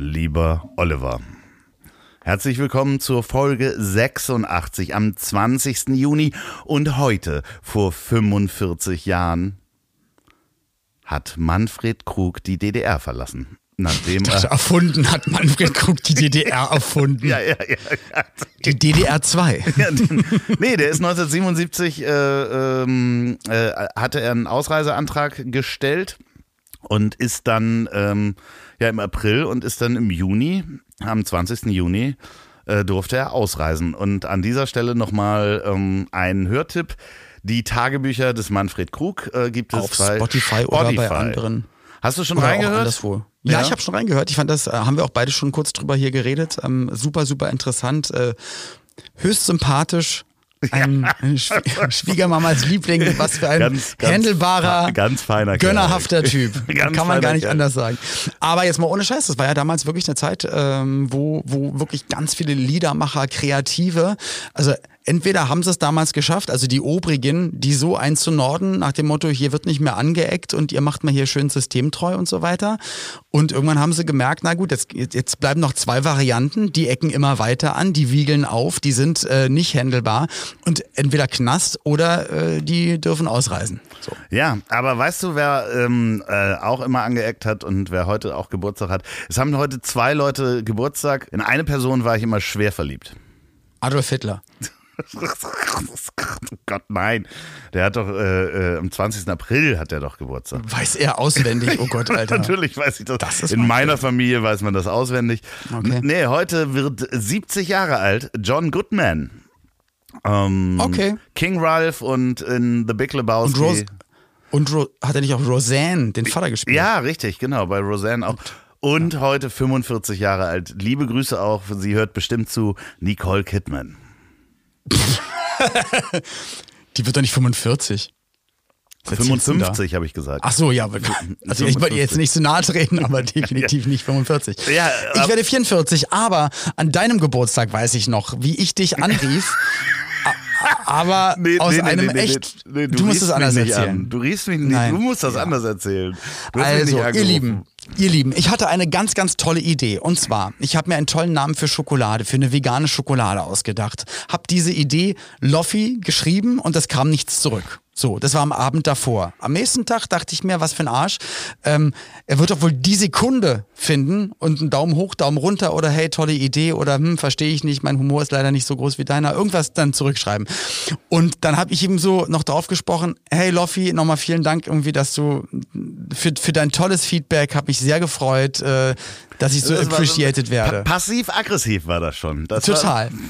Lieber Oliver. Herzlich willkommen zur Folge 86 am 20. Juni und heute vor 45 Jahren hat Manfred Krug die DDR verlassen. Nachdem Das er erfunden hat Manfred Krug die DDR erfunden. ja, ja, ja, ja. Die DDR 2. Ja, den, nee, der ist 1977, äh, ähm, äh, hatte er einen Ausreiseantrag gestellt und ist dann ähm, ja im April und ist dann im Juni, am 20. Juni, äh, durfte er ausreisen. Und an dieser Stelle nochmal ähm, ein Hörtipp. Die Tagebücher des Manfred Krug äh, gibt es Auf bei Spotify, oder bei anderen. Hast du schon Oder auch reingehört? anderswo. Ja, Ja? ich habe schon reingehört. Ich fand das, äh, haben wir auch beide schon kurz drüber hier geredet. Ähm, super, super interessant. Äh, höchst sympathisch. Ein, ein Schwie Schwiegermamas Liebling, was für ein Ganz, ganz händelbarer, fe- ganz feiner Kerl. gönnerhafter Typ. Ganz Kann man gar nicht Kerl. anders sagen. Aber jetzt mal ohne Scheiß, das war ja damals wirklich eine Zeit, ähm, wo, wo wirklich ganz viele Liedermacher, Kreative, also entweder haben sie es damals geschafft, also die Obrigen, die so einzunorden, nach dem Motto, hier wird nicht mehr angeeckt und ihr macht mal hier schön systemtreu und so weiter. Und irgendwann haben sie gemerkt, na gut, jetzt, jetzt bleiben noch zwei Varianten, die ecken immer weiter an, die wiegeln auf, die sind äh, nicht handelbar und entweder Knast oder äh, die dürfen ausreisen. So. Ja, aber weißt du, wer ähm, äh, auch immer angeeckt hat und wer heute auch Geburtstag hat? Es haben heute zwei Leute Geburtstag. In eine Person war ich immer schwer verliebt. Adolf Hitler. Oh Gott, nein. Der hat doch äh, äh, am 20. April hat er doch Geburtstag. Weiß er auswendig, oh Gott, Alter. Natürlich weiß ich das. Das In meiner Familie weiß man das auswendig. Okay. Nee, heute wird 70 Jahre alt John Goodman. Ähm, Okay. King Ralph und in The Big Lebowski. Und, Rose, und Ro hat er nicht auch Roseanne, den Vater gespielt? Ja, richtig, genau, bei Roseanne auch. Und heute 45 Jahre alt. Liebe Grüße auch, sie hört bestimmt zu Nicole Kidman. Die wird doch nicht 45. Was erzählst du denn da? 55 habe ich gesagt. Ach so, ja. Also ich wollte jetzt nicht so nahe treten, aber definitiv nicht 45. Ja, ich werde 44, aber an deinem Geburtstag weiß ich noch, wie ich dich anrief. Aber Nee, aus nee, einem nee, echt. nee, du musst es anders erzählen. An. Du riechst mich nicht, Nein. du musst das Ja. anders erzählen. Du Also, ihr. Lieben, ihr Lieben, ich hatte eine ganz, ganz tolle Idee. Und zwar, ich habe mir einen tollen Namen für Schokolade, für eine vegane Schokolade ausgedacht. Hab diese Idee Loffi geschrieben und es kam nichts zurück. So, das war am Abend davor. Am nächsten Tag dachte ich mir, was für ein Arsch. Ähm, er wird doch wohl die Sekunde finden und einen Daumen hoch, Daumen runter oder hey, tolle Idee oder hm, verstehe ich nicht, mein Humor ist leider nicht so groß wie deiner. Irgendwas dann zurückschreiben. Und dann habe ich ihm so noch drauf gesprochen, hey Loffi, nochmal vielen Dank irgendwie, dass du für, für dein tolles Feedback, habe mich sehr gefreut, äh, dass ich so Das appreciated pa werde. Passiv-aggressiv war das schon. Das Total.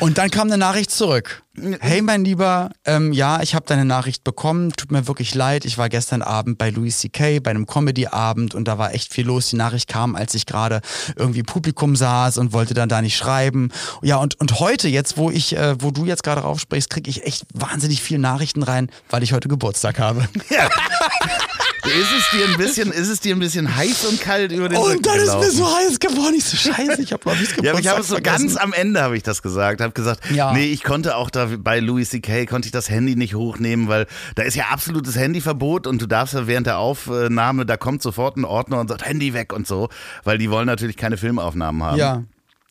Und dann kam eine Nachricht zurück. Hey, mein Lieber, ähm, ja, ich habe deine Nachricht bekommen. Tut mir wirklich leid. Ich war gestern Abend bei Louis C.K. bei einem Comedy-Abend und da war echt viel los. Die Nachricht kam, als ich gerade irgendwie im Publikum saß und wollte dann da nicht schreiben. Ja, und, und heute, jetzt, wo ich, äh, wo du jetzt gerade raufsprichst, kriege ich echt wahnsinnig viele Nachrichten rein, weil ich heute Geburtstag habe. Ja. ist, es dir ein bisschen, ist es dir ein bisschen heiß und kalt über den Rücken Und dann ist mir so heiß geworden. Ich so, scheiße, ich habe Lobbys Geburtstag Ja, aber ich habe es so vergessen. ganz am Ende habe ich das gesagt, habe gesagt, Ja. nee, ich konnte auch da bei Louis C.K. konnte ich das Handy nicht hochnehmen, weil da ist ja absolutes Handyverbot und du darfst ja während der Aufnahme, da kommt sofort ein Ordner und sagt Handy weg und so, weil die wollen natürlich keine Filmaufnahmen haben. Ja.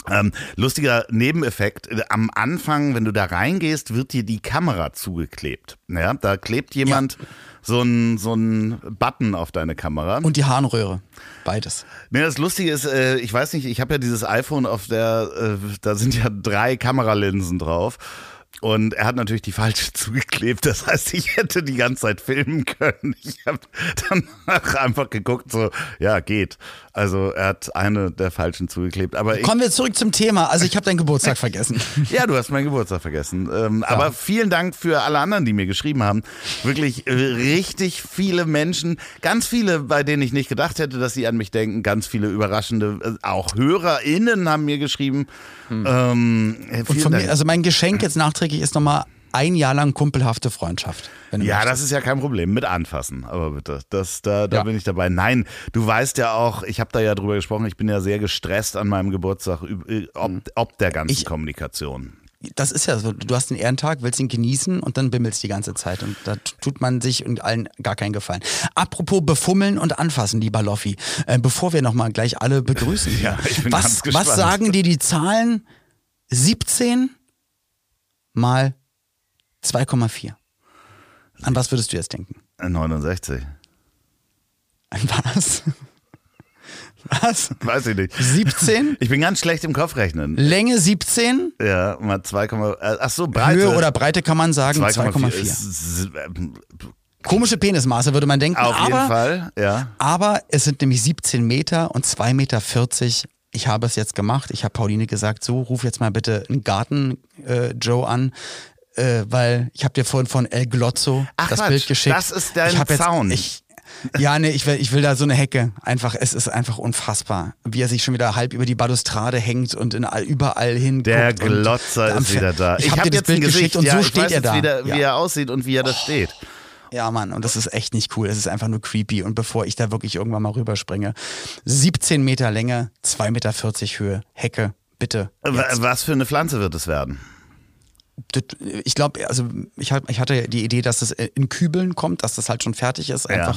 Ähm, lustiger Nebeneffekt, äh, am Anfang, wenn du da reingehst, wird dir die Kamera zugeklebt. Ja, da klebt jemand so ein so ein Button auf deine Kamera. Und die Harnröhre. Beides. Nee, das Lustige ist, äh, ich weiß nicht, ich habe ja dieses iPhone, auf der, äh, da sind ja drei Kameralinsen drauf. Und er hat natürlich die falsche zugeklebt. Das heißt, ich hätte die ganze Zeit filmen können. Ich habe danach einfach geguckt, so, ja, geht. Also er hat eine der falschen zugeklebt. Aber ich, Kommen wir zurück zum Thema. Also ich habe deinen Geburtstag vergessen. ja, du hast meinen Geburtstag vergessen. Ähm, Aber vielen Dank für alle anderen, die mir geschrieben haben. Wirklich äh, richtig viele Menschen, ganz viele, bei denen ich nicht gedacht hätte, dass sie an mich denken. Ganz viele überraschende, äh, auch HörerInnen haben mir geschrieben. Ähm, äh, Und von Dank. mir, also mein Geschenk jetzt nachträglich ist nochmal ein Jahr lang kumpelhafte Freundschaft. Ja, möchtest. das ist ja kein Problem mit anfassen, aber bitte, das, da, da Ja. bin ich dabei. Nein, du weißt ja auch, ich habe da ja drüber gesprochen, ich bin ja sehr gestresst an meinem Geburtstag, äh, ob, ob der ganzen. Ich- Kommunikation. Das ist ja so. Du hast den Ehrentag, willst ihn genießen und dann bimmelst die ganze Zeit. Und da tut man sich und allen gar keinen Gefallen. Apropos befummeln und anfassen, lieber Loffi. Äh, bevor wir nochmal gleich alle begrüßen. Ja, ich bin was, ganz gespannt. was sagen dir die Zahlen 17 mal 2,4? An was würdest du jetzt denken? Äh, 69. An was? Was? Weiß ich nicht. 17? Ich bin ganz schlecht im Kopfrechnen. Länge 17? Ja, mal 2, äh, ach so, Breite. Höhe oder Breite kann man sagen 2,4. 2,4. Ist- ähm, Komische Penismaße würde man denken. Auf aber, jeden Fall, ja. Aber es sind nämlich 17 Meter und 2,40 Meter. Ich habe es jetzt gemacht. Ich habe Pauline gesagt, so ruf jetzt mal bitte einen Garten äh, Joe an. Äh, weil ich habe dir vorhin von El Glozzo Ach, das Quatsch, Bild geschickt. das ist dein ich jetzt, Zaun. Ich, ja, nee, ich will, ich will da so eine Hecke. Einfach, es ist einfach unfassbar, wie er sich schon wieder halb über die Balustrade hängt und in all, überall hin. Der Glotzer ist wieder da. Ich, habe hab dir das jetzt ein Bild geschickt und ja, so ich steht er jetzt da. Wieder, ja. Wie er aussieht und wie er da steht. Ja, Mann, und das ist echt nicht cool. Es ist einfach nur creepy. Und bevor ich da wirklich irgendwann mal rüberspringe, 17 Meter Länge, 2,40 Meter Höhe, Hecke, bitte. Wa- Was für eine Pflanze wird es werden? Ich glaube, also ich, ich hatte die Idee, dass es in Kübeln kommt, dass das halt schon fertig ist. Ja.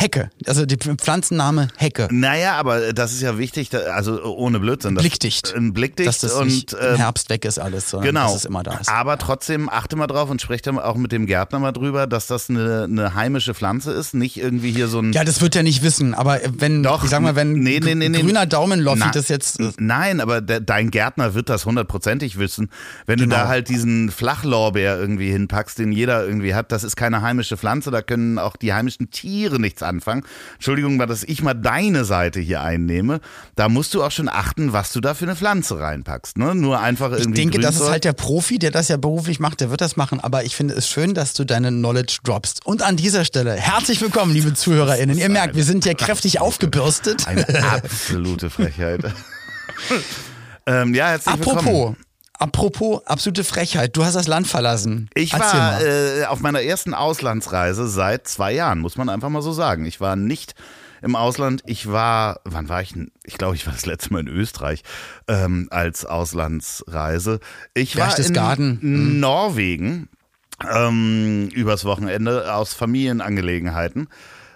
Hecke. Also der Pflanzenname Hecke. Naja, aber das ist ja wichtig, also ohne Blödsinn. Das, Blickdicht. Ein Blickdicht dass das und äh, im Herbst weg ist alles, sondern Genau. dass es immer da ist. Aber trotzdem achte mal drauf und spreche auch mit dem Gärtner mal drüber, dass das eine, eine heimische Pflanze ist, nicht irgendwie hier so ein. Ja, das wird er nicht wissen, aber wenn, Doch, ich sag mal, wenn nee, nee, nee, grüner Daumenloffi das jetzt äh, Nein, aber der, dein Gärtner wird das hundertprozentig wissen. Wenn du Genau. da halt diesen Flachlorbeer irgendwie hinpackst, den jeder irgendwie hat, das ist keine heimische Pflanze, da können auch die heimischen Tiere nichts anfangen. Entschuldigung dass ich mal deine Seite hier einnehme. Da musst du auch schon achten, was du da für eine Pflanze reinpackst. Ne? Nur einfach irgendwie. Ich denke, das ist Grünzeug. halt der Profi, der das ja beruflich macht, der wird das machen. Aber ich finde es schön, dass du deine Knowledge droppst. Und an dieser Stelle herzlich willkommen, liebe ZuhörerInnen. Ihr merkt, wir sind hier kräftig aufgebürstet. Eine absolute Frechheit. ähm, ja, herzlich willkommen. Apropos, absolute Frechheit. Du hast das Land verlassen. Ich Erzähl war äh, auf meiner ersten Auslandsreise seit zwei Jahren, muss man einfach mal so sagen. Ich war nicht im Ausland. Ich war, wann war ich? denn? Ich glaube, ich war das letzte Mal in Österreich ähm, als Auslandsreise. Ich war in Berchtesgaden. Mhm. Norwegen ähm, übers Wochenende aus Familienangelegenheiten.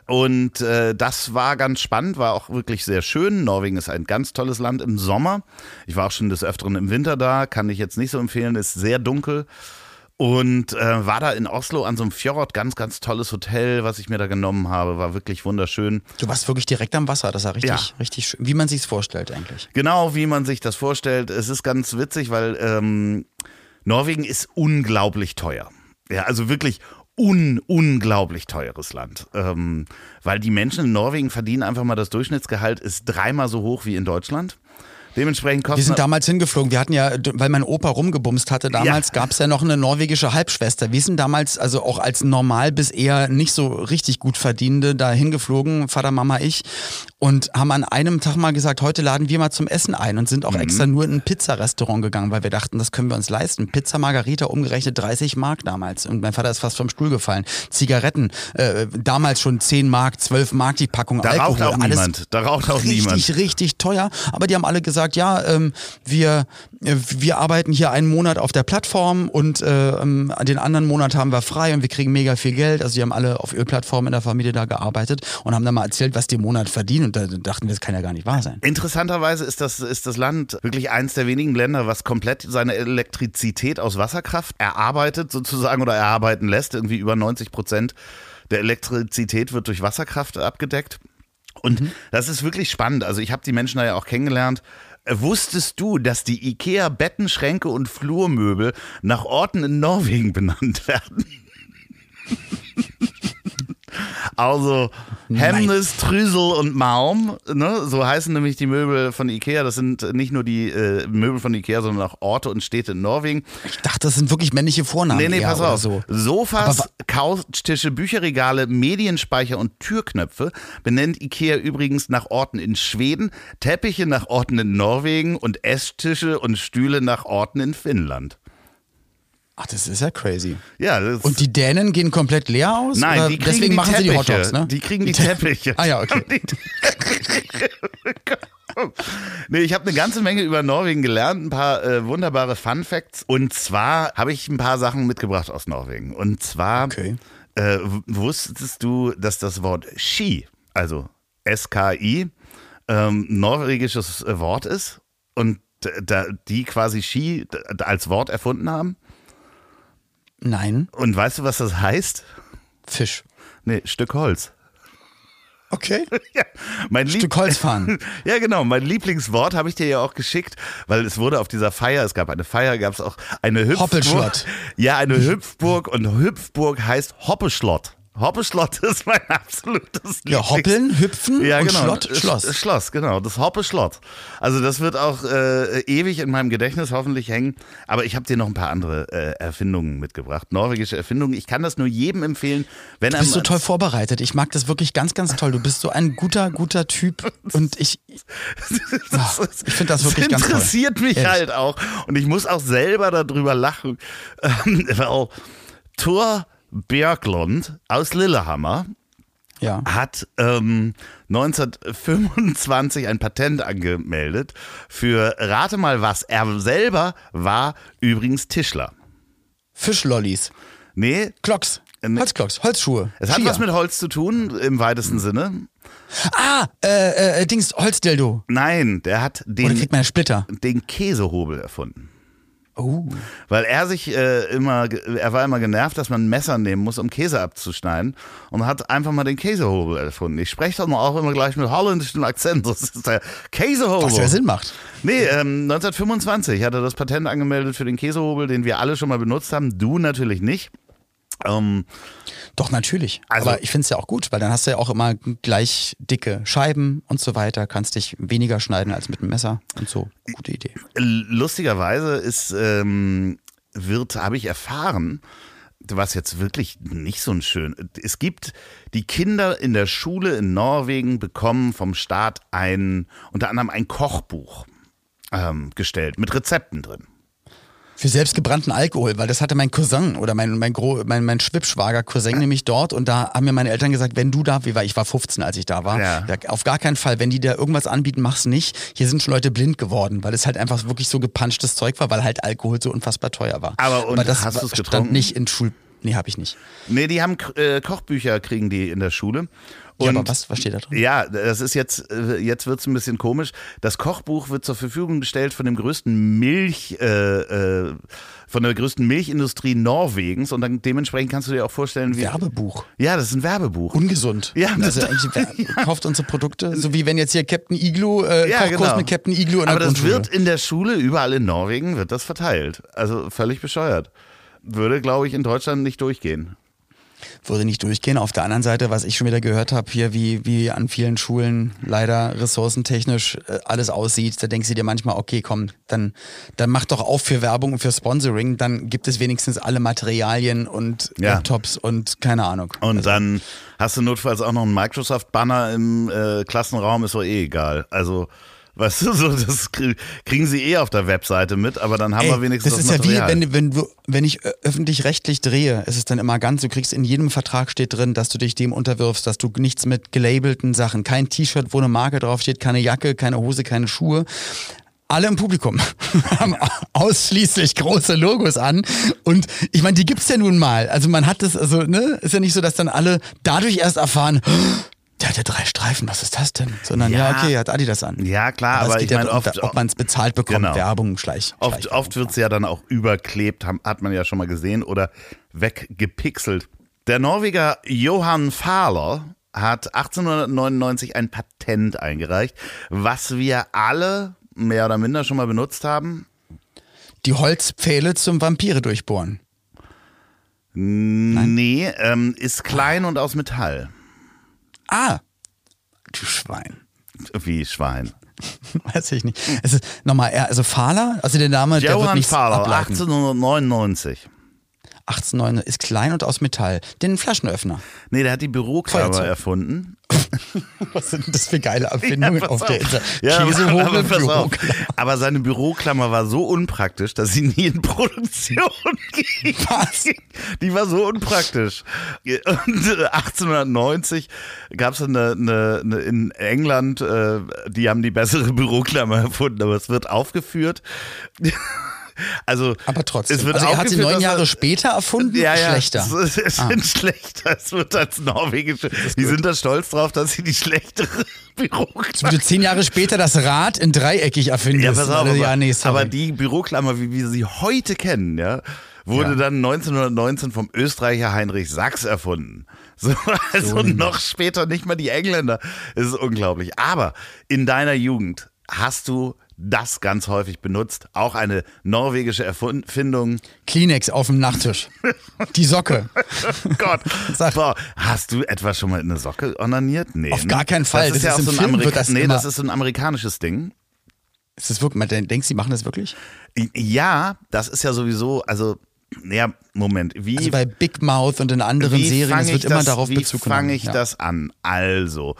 Und äh, das war ganz spannend, war auch wirklich sehr schön. Norwegen ist ein ganz tolles Land im Sommer. Ich war auch schon des Öfteren im Winter da, kann ich jetzt nicht so empfehlen, ist sehr dunkel. Und äh, war da in Oslo an so einem Fjord, ganz, ganz tolles Hotel, was ich mir da genommen habe, war wirklich wunderschön. Du warst wirklich direkt am Wasser. Das war richtig, Ja. richtig schön. Wie man sich's vorstellt eigentlich. Genau, wie man sich das vorstellt. Es ist ganz witzig, weil ähm, Norwegen ist unglaublich teuer. Ja, also wirklich un unglaublich teures Land. Ähm, weil die Menschen in Norwegen verdienen einfach mal das Durchschnittsgehalt ist dreimal so hoch wie in Deutschland. Dementsprechend Wir kostet sind damals hingeflogen. Wir hatten ja, weil mein Opa rumgebumst hatte, damals Ja. gab's ja noch eine norwegische Halbschwester. Wir sind damals, also auch als normal bis eher nicht so richtig gut verdienende, da hingeflogen, Vater, Mama, ich. Und haben an einem Tag mal gesagt, heute laden wir mal zum Essen ein und sind auch extra nur in ein Pizzarestaurant gegangen, weil wir dachten, das können wir uns leisten. Pizza Margarita umgerechnet 30 Mark damals. Und mein Vater ist fast vom Stuhl gefallen. Zigaretten, äh, damals schon 10 Mark, 12 Mark die Packung da Alkohol. raucht auch niemand. Da raucht auch richtig, niemand. richtig teuer. Aber die haben alle gesagt, ja, ähm, wir, wir arbeiten hier einen Monat auf der Plattform und äh, ähm, den anderen Monat haben wir frei und wir kriegen mega viel Geld. Also die haben alle auf Ölplattformen in der Familie da gearbeitet und haben dann mal erzählt, was die im Monat verdienen. Und da dachten wir, das kann ja gar nicht wahr sein. Interessanterweise ist das, ist das Land wirklich eins der wenigen Länder, was komplett seine Elektrizität aus Wasserkraft erarbeitet sozusagen oder erarbeiten lässt. Irgendwie über 90 Prozent der Elektrizität wird durch Wasserkraft abgedeckt. Und das ist wirklich spannend. Also ich habe die Menschen da ja auch kennengelernt. Wusstest du, dass die IKEA Bettenschränke und Flurmöbel nach Orten in Norwegen benannt werden? Also Hemnes, Trüsel und Maum, ne? so heißen nämlich die Möbel von Ikea. Das sind nicht nur die äh, Möbel von Ikea, sondern auch Orte und Städte in Norwegen. Ich dachte, das sind wirklich männliche Vornamen. Nee, nee, pass auf. So. Sofas, Aber Couchtische, Bücherregale, Medienspeicher und Türknöpfe benennt Ikea übrigens nach Orten in Schweden, Teppiche nach Orten in Norwegen und Esstische und Stühle nach Orten in Finnland. Ach, das ist ja crazy. Ja, Und die Dänen gehen komplett leer aus? Nein, die kriegen deswegen die machen Teppiche. sie die Hotdogs, ne? Die kriegen die, Te- Teppiche. Ah ja, okay. nee, ich habe eine ganze Menge über Norwegen gelernt, ein paar äh, wunderbare Fun Facts. Und zwar habe ich ein paar Sachen mitgebracht aus Norwegen. Und zwar Okay. äh, wusstest du, dass das Wort Ski, also S-K-I, ähm, norwegisches Wort ist und da, die quasi Ski als Wort erfunden haben? Nein, Und weißt du, was das heißt? Fisch. Nee, Stück Holz. Okay. Ja, mein Lieb- Stück Holz fahren. Ja, genau. Mein Lieblingswort habe ich dir ja auch geschickt, weil es wurde auf dieser Feier, es gab eine Feier, gab es auch eine Hüpfburg. Hoppelschlott. Ja, eine Hüpfburg und Hüpfburg heißt Hoppeschlott. Hoppeschlott ist mein absolutes Ja, hoppeln, hüpfen ja, und genau. Schlott, Sch- Schloss. Schloss, genau. Das Hoppe Schlott. Also das wird auch äh, ewig in meinem Gedächtnis hoffentlich hängen. Aber ich habe dir noch ein paar andere äh, Erfindungen mitgebracht. Norwegische Erfindungen. Ich kann das nur jedem empfehlen, wenn Du bist so toll vorbereitet. Ich mag das wirklich ganz, ganz toll. Du bist so ein guter, guter Typ. Und ich, Ah, ich finde das wirklich das ganz toll. interessiert mich Ehrlich. halt auch. Und ich muss auch selber darüber lachen. Ähm, weil Thor Björklund aus Lillehammer Ja. hat ähm, 1925 ein Patent angemeldet für, rate mal was, er selber war übrigens Tischler. Fischlollis. Nee, Klocks. Nee. Holzklocks. Holzschuhe. es hat Skier. was mit Holz zu tun, im weitesten Sinne. Ah, äh, äh, Dings, Holzdildo. Nein, der hat Oder den, kriegt man Splitter? den Käsehobel erfunden. Oh. Weil er sich äh, immer, er war immer genervt, dass man ein Messer nehmen muss, um Käse abzuschneiden und hat einfach mal den Käsehobel erfunden. Ich spreche doch mal auch immer gleich mit holländischem Akzent. Das ist der Käsehobel. Was ja Sinn macht. Nee, ähm, 1925 hat er das Patent angemeldet für den Käsehobel, den wir alle schon mal benutzt haben. Du natürlich nicht. Ähm, Doch, natürlich. Also- Aber ich finde es ja auch gut, weil dann hast du ja auch immer gleich dicke Scheiben und so weiter. Kannst dich weniger schneiden als mit einem Messer und so. Gute Idee. lustigerweise ist, ähm, wird, habe ich erfahren, was jetzt wirklich nicht so ein schön. Es gibt die Kinder in der Schule in Norwegen bekommen vom Staat ein, unter anderem ein Kochbuch ähm, gestellt mit Rezepten drin. Für selbstgebrannten Alkohol, weil das hatte mein Cousin oder mein, mein, Gro mein, mein Schwibschwager Cousin nämlich dort und da haben mir meine Eltern gesagt, wenn du da, wie war ich war 15, als ich da war, Ja. auf gar keinen Fall, wenn die dir irgendwas anbieten, mach's nicht. Hier sind schon Leute blind geworden, weil es halt einfach wirklich so gepanschtes Zeug war, weil halt Alkohol so unfassbar teuer war. Aber und das hast stand getrunken? nicht in Schul... Nee, hab ich nicht. Nee, die haben äh, Kochbücher, kriegen die in der Schule. Ja, Und aber was, was steht da drin? Ja, das ist jetzt, äh, jetzt wird es ein bisschen komisch. Das Kochbuch wird zur Verfügung gestellt von dem größten Milch, äh, äh, von der größten Milchindustrie Norwegens und dann dementsprechend kannst du dir auch vorstellen, wie. Werbebuch. Ja, das ist ein Werbebuch. Ungesund. Ja, also das- eigentlich wer- kauft unsere Produkte, so wie wenn jetzt hier Captain Igloo, äh, Ja, Kochkurs genau. mit Captain Igloo in der Aber das wird in der Schule, überall in Norwegen, wird das verteilt. Also völlig bescheuert. Würde, glaube ich, in Deutschland nicht durchgehen. Würde nicht durchgehen. Auf der anderen Seite, was ich schon wieder gehört habe, hier wie, wie an vielen Schulen leider ressourcentechnisch äh, alles aussieht, da denkst du dir manchmal, okay, komm, dann, dann mach doch auf für Werbung und für Sponsoring, dann gibt es wenigstens alle Materialien und Ja. Laptops und keine Ahnung. Und dann hast du notfalls auch noch einen Microsoft-Banner im äh, Klassenraum, ist doch eh egal. Also, weißt du, so, das krie- kriegen sie eh auf der Webseite mit, aber dann haben Ey, wir wenigstens das ist das ja wie, Material. wenn, wenn, du, wenn ich ö- öffentlich-rechtlich drehe, ist es dann immer ganz, du kriegst in jedem Vertrag steht drin, dass du dich dem unterwirfst, dass du nichts mit gelabelten Sachen, kein T-Shirt, wo eine Marke draufsteht, keine Jacke, keine Hose, keine Schuhe. Alle im Publikum haben ausschließlich große Logos an. Und ich meine, die gibt's ja nun mal. Also man hat das, also, ne, ist ja nicht so, dass dann alle dadurch erst erfahren, der hat ja drei Streifen, was ist das denn? Sondern ja, Ja. okay, hat Adidas an. ja, klar, aber, es ich ja meine, darum, oft, ob man es bezahlt bekommt, Genau. Werbung, Schleich. oft, Schleichwerbung. oft wird es ja dann auch überklebt, hat man ja schon mal gesehen, oder weggepixelt. Der Norweger Johann Fahler hat 1899 ein Patent eingereicht, was wir alle mehr oder minder schon mal benutzt haben. Die Holzpfähle zum Vampire durchbohren. Nee, ähm, ist klein und aus Metall. Ah, du Schwein. Wie Schwein. Weiß ich nicht. Es ist nochmal, also Fahler, also der Name, der wird Johann nichts Fahler, ableiten. 1899. 1809 ist klein und aus Metall. Den Flaschenöffner. Nee, der hat die Büroklammer erfunden. Was sind das für geile Erfindungen pass auf der auf. Insel? Ja, aber, Käsehobel, aber, aber seine Büroklammer war so unpraktisch, dass sie nie in Produktion ging. Was? Die war so unpraktisch. Und äh, 1890 gab es eine, eine, eine in England, äh, die haben die bessere Büroklammer erfunden, aber es wird aufgeführt. Also, Aber trotzdem. Es wird also er hat sie neun Jahre später erfunden? ja, ja, Schlechter. Ah. Es, es sind schlechter. Es wird als norwegische. Die sind da stolz drauf, dass sie die schlechtere Büroklammer zehn Jahre später das Rad in dreieckig erfindest. Ja, pass auf, aber, ja, nee, aber die Büroklammer, wie wir sie heute kennen, ja, wurde Ja. dann 1919 vom Österreicher Heinrich Sachs erfunden. So, also noch später nicht mal die Engländer. Es ist unglaublich. Aber in deiner Jugend hast du das ganz häufig benutzt. Auch eine norwegische Erfindung. Kleenex auf dem Nachttisch. Die Socke. Gott. Sag. Boah, hast du etwa schon mal in eine Socke onaniert? Nee. Auf ne? gar keinen Fall. Das ist Das ja auch so ein Amerika das Nee, das ist so ein amerikanisches Ding. Ist das wirklich, man denkst, sie machen das wirklich? Ja, das ist ja sowieso, also, ja, Moment, wie, Also bei Big Mouth und in anderen wie Serien, es wird immer das, darauf wie Bezug fange genommen. ich ja. das an? Also,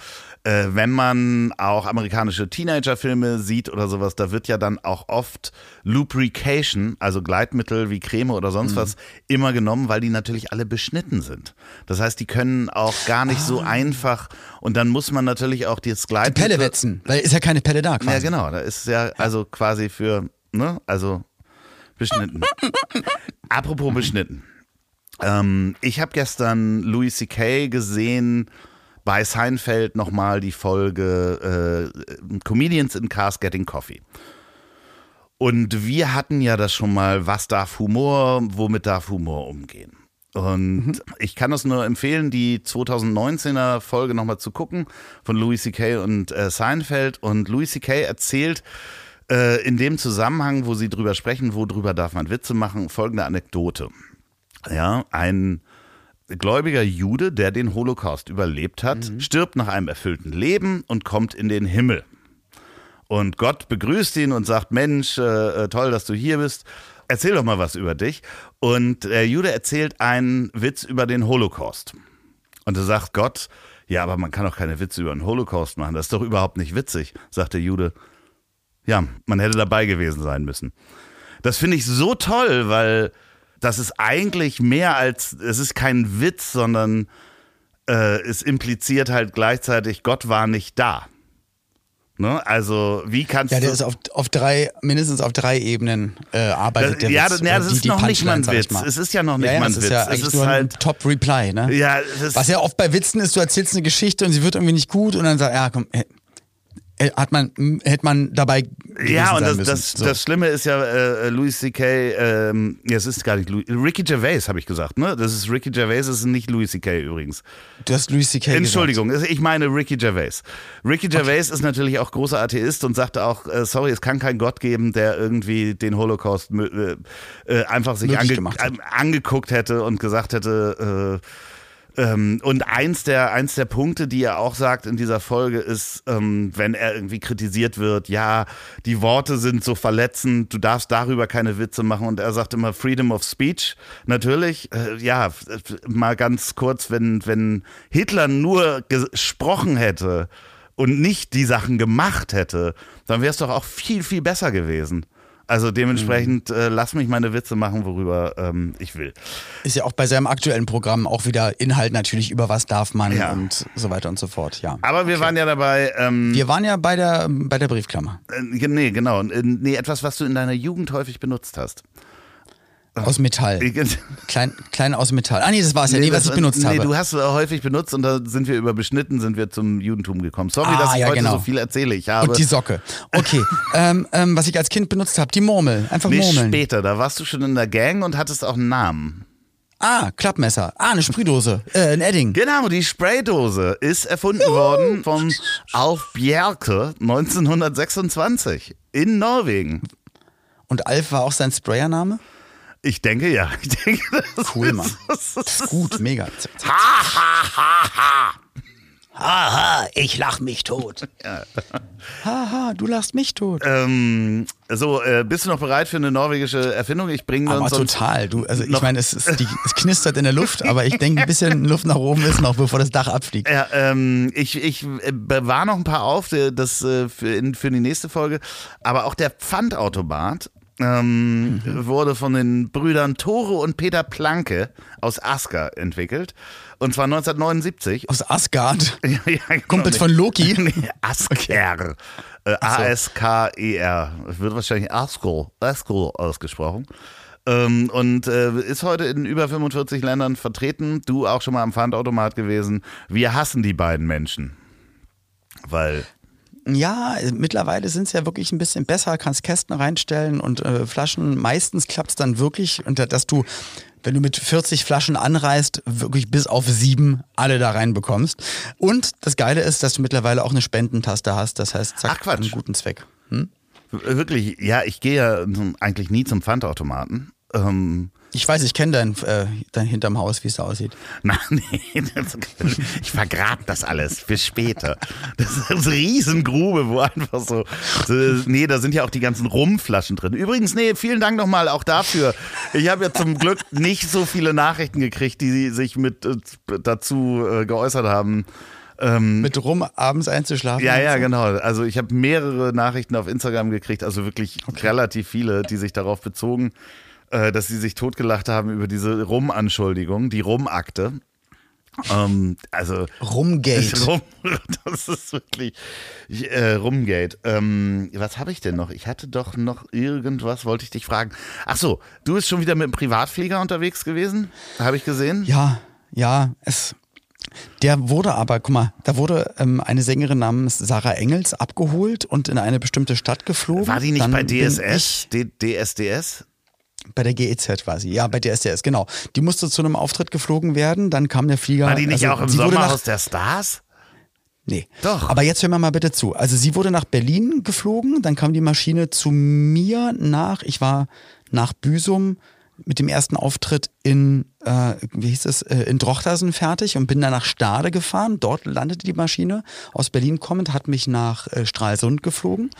äh, wenn man auch amerikanische Teenagerfilme sieht oder sowas, da wird ja dann auch oft Lubrication, also Gleitmittel wie Creme oder sonst Mhm. was, immer genommen, weil die natürlich alle beschnitten sind. Das heißt, die können auch gar nicht so einfach und dann muss man natürlich auch das Ah. Die Gleitmittel... Pelle wetzen, weil ist ja keine Pelle da quasi. Ja, genau, da ist ja also quasi für, ne, also beschnitten. Apropos beschnitten. Ähm, ich habe gestern Louis C.K. gesehen bei Seinfeld nochmal die Folge äh, Comedians in Cars Getting Coffee. Und wir hatten ja das schon mal, was darf Humor, womit darf Humor umgehen. Und ich kann es nur empfehlen, die 2019er Folge nochmal zu gucken von Louis C.K. und äh, Seinfeld. Und Louis C.K. erzählt äh, in dem Zusammenhang, wo sie drüber sprechen, worüber darf man Witze machen, folgende Anekdote. Ja, ein gläubiger Jude, der den Holocaust überlebt hat, stirbt nach einem erfüllten Leben und kommt in den Himmel. Und Gott begrüßt ihn und sagt, Mensch, äh, äh, toll, dass du hier bist. Erzähl doch mal was über dich. Und der Jude erzählt einen Witz über den Holocaust. Und da sagt Gott, ja, aber man kann doch keine Witze über den Holocaust machen. Das ist doch überhaupt nicht witzig, sagt der Jude. Ja, man hätte dabei gewesen sein müssen. Das finde ich so toll, weil das ist eigentlich mehr als, es ist kein Witz, sondern äh, es impliziert halt gleichzeitig, Gott war nicht da. Ne? Also, wie kannst Ja, der du. ist auf, auf drei, mindestens auf drei Ebenen äh, arbeitet Das- der ja, Witz. das- ja, Oder das die- ist noch nicht mal ein Witz. mal. Es ist ja noch nicht ja, mal ein es Witz. Ist ja Es ist nur halt- ein Top-Reply, ne? ja, Was ja oft bei Witzen ist, du erzählst eine Geschichte und sie wird irgendwie nicht gut und dann sagst ja, komm, äh, äh, hat man, hätte man dabei Ja, und das, das, so. das Schlimme ist ja, äh, Louis C.K., ähm, ja, es ist gar nicht Louis, Ricky Gervais, habe ich gesagt, ne? Das ist Ricky Gervais, das ist nicht Louis C.K. übrigens. du hast Louis C.K. Entschuldigung, ich meine Ricky Gervais. Ricky Gervais ist natürlich auch großer Atheist und sagte auch, äh, sorry, es kann keinen Gott geben, der irgendwie den Holocaust äh, äh, einfach sich ange äh, angeguckt hätte und gesagt hätte, äh, ähm, und eins der, eins der Punkte, die er auch sagt in dieser Folge, ist, ähm, wenn er irgendwie kritisiert wird, ja, die Worte sind so verletzend, du darfst darüber keine Witze machen. Und er sagt immer Freedom of Speech. Natürlich, äh, ja, mal ganz kurz, wenn, wenn Hitler nur gesprochen hätte und nicht die Sachen gemacht hätte, dann wäre es doch auch viel, viel besser gewesen. Also dementsprechend äh, lass mich meine Witze machen, worüber ähm, ich will. Ist ja auch bei seinem aktuellen Programm auch wieder Inhalt natürlich, über was darf man Ja. und so weiter und so fort, ja. Aber wir waren ja dabei, ähm, Wir waren ja bei der, bei der Briefklammer. äh, nee, genau, äh, nee, etwas, was du in deiner Jugend häufig benutzt hast. Aus Metall. Ich- Klein, klein aus Metall. Ah nee, das war es ja, nee, was ich benutzt nee, habe. du hast es häufig benutzt und da sind wir über beschnitten, sind wir zum Judentum gekommen. Sorry, Ah, dass ich ja, heute genau. so viel erzähle. Ich habe und die Socke. Okay, ähm, ähm, was ich als Kind benutzt habe, die Murmel. Einfach nee, Murmeln. später, da warst du schon in der Gang und hattest auch einen Namen. Ah, Klappmesser. Ah, eine Sprühdose. Äh, ein Edding. Genau, die Spraydose ist erfunden worden von Alf Bjerke 1926 in Norwegen. Und Alf war auch sein Sprayername? Ich denke ja. Ich denke, Cool, ist, Mann. Das Das ist gut, mega. Ha, ha, ha, ha. Haha, ich lach mich tot. Haha, du lachst mich tot. Ähm, so, äh, bist du noch bereit für eine norwegische Erfindung? Ich bringe aber uns total. Du, also ich meine, es, ist die, es knistert in der Luft, aber ich denke, ein bisschen Luft nach oben ist noch, bevor das Dach abfliegt. Ja, ähm, ich, ich äh, bewahre noch ein paar auf, äh, das äh, für, für die nächste Folge. Aber auch der Pfandautomat ähm, wurde von den Brüdern Tore und Peter Planke aus Asker entwickelt. Und zwar 1979. Aus Asgard. Ja, ja, genau. Kumpels von Loki. Nee, Asker. Äh, A-S-K-E-R. Wird wahrscheinlich Asker, Asker ausgesprochen. Ähm, und äh, ist heute in über 45 Ländern vertreten. Du auch schon mal am Pfandautomat gewesen. Wir hassen die beiden Menschen. Weil Ja, mittlerweile sind es ja wirklich ein bisschen besser, kannst Kästen reinstellen und äh, Flaschen. Meistens klappt es dann wirklich, und dass du, wenn du mit 40 Flaschen anreist, wirklich bis auf sieben alle da reinbekommst. Und das Geile ist, dass du mittlerweile auch eine Spendentaste hast. Das heißt, zack, Ach, Quatsch. einen guten Zweck. Hm? wirklich, ja, ich gehe ja eigentlich nie zum Pfandautomaten. Ähm, Ich weiß, ich kenne dein, äh, dein hinterm Haus, wie es da aussieht. Nein, nee, das, ich vergrab das alles für später. Das ist eine Riesengrube, wo einfach so, so. Nee, da sind ja auch die ganzen Rumflaschen drin. Übrigens, nee, vielen Dank nochmal auch dafür. Ich habe ja zum Glück nicht so viele Nachrichten gekriegt, die sich mit äh, dazu äh, geäußert haben. Ähm, Mit rum abends einzuschlafen. ja, ja, genau. Also ich habe mehrere Nachrichten auf Instagram gekriegt, also wirklich relativ viele, die sich darauf bezogen, äh, dass sie sich totgelacht haben über diese Rum-Anschuldigung, die Rum-Akte. Ähm, also Rumgate. Rum, das ist wirklich ich, äh, Rumgate. Ähm, was habe ich denn noch? Ich hatte doch noch irgendwas, wollte ich dich fragen. Ach so, du bist schon wieder mit dem Privatflieger unterwegs gewesen? Habe ich gesehen? Ja, ja, es. Der wurde aber, guck mal, da wurde ähm, eine Sängerin namens Sarah Engels abgeholt und in eine bestimmte Stadt geflogen. War die nicht Dann bei DSS? D DSDS? Bei der GEZ war sie, ja, bei DSDS, genau. Die musste zu einem Auftritt geflogen werden, dann kam der Flieger. War die nicht also, auch im Sommerhaus der Stars? Nee. Doch. Aber jetzt hören wir mal bitte zu. Also sie wurde nach Berlin geflogen, dann kam die Maschine zu mir nach, ich war nach Büsum mit dem ersten Auftritt in, äh, wie hieß es, äh, in Drochtersen fertig und bin dann nach Stade gefahren. Dort landete die Maschine. Aus Berlin kommend hat mich nach äh, Stralsund geflogen.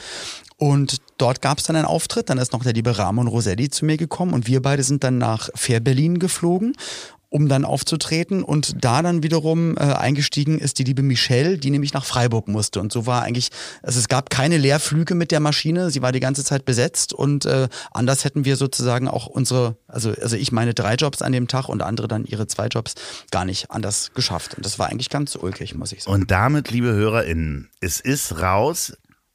Und dort gab es dann einen Auftritt. Dann ist noch der liebe Ramon Roselli zu mir gekommen und wir beide sind dann nach Fair Berlin geflogen um dann aufzutreten. Und da dann wiederum äh, eingestiegen ist die liebe Michelle, die nämlich nach Freiburg musste. Und so war eigentlich, also es gab keine Leerflüge mit der Maschine, sie war die ganze Zeit besetzt. Und äh, anders hätten wir sozusagen auch unsere, also, also ich meine drei Jobs an dem Tag und andere dann ihre zwei Jobs gar nicht anders geschafft. Und das war eigentlich ganz ulkig, muss ich sagen. Und damit, liebe HörerInnen, es ist raus.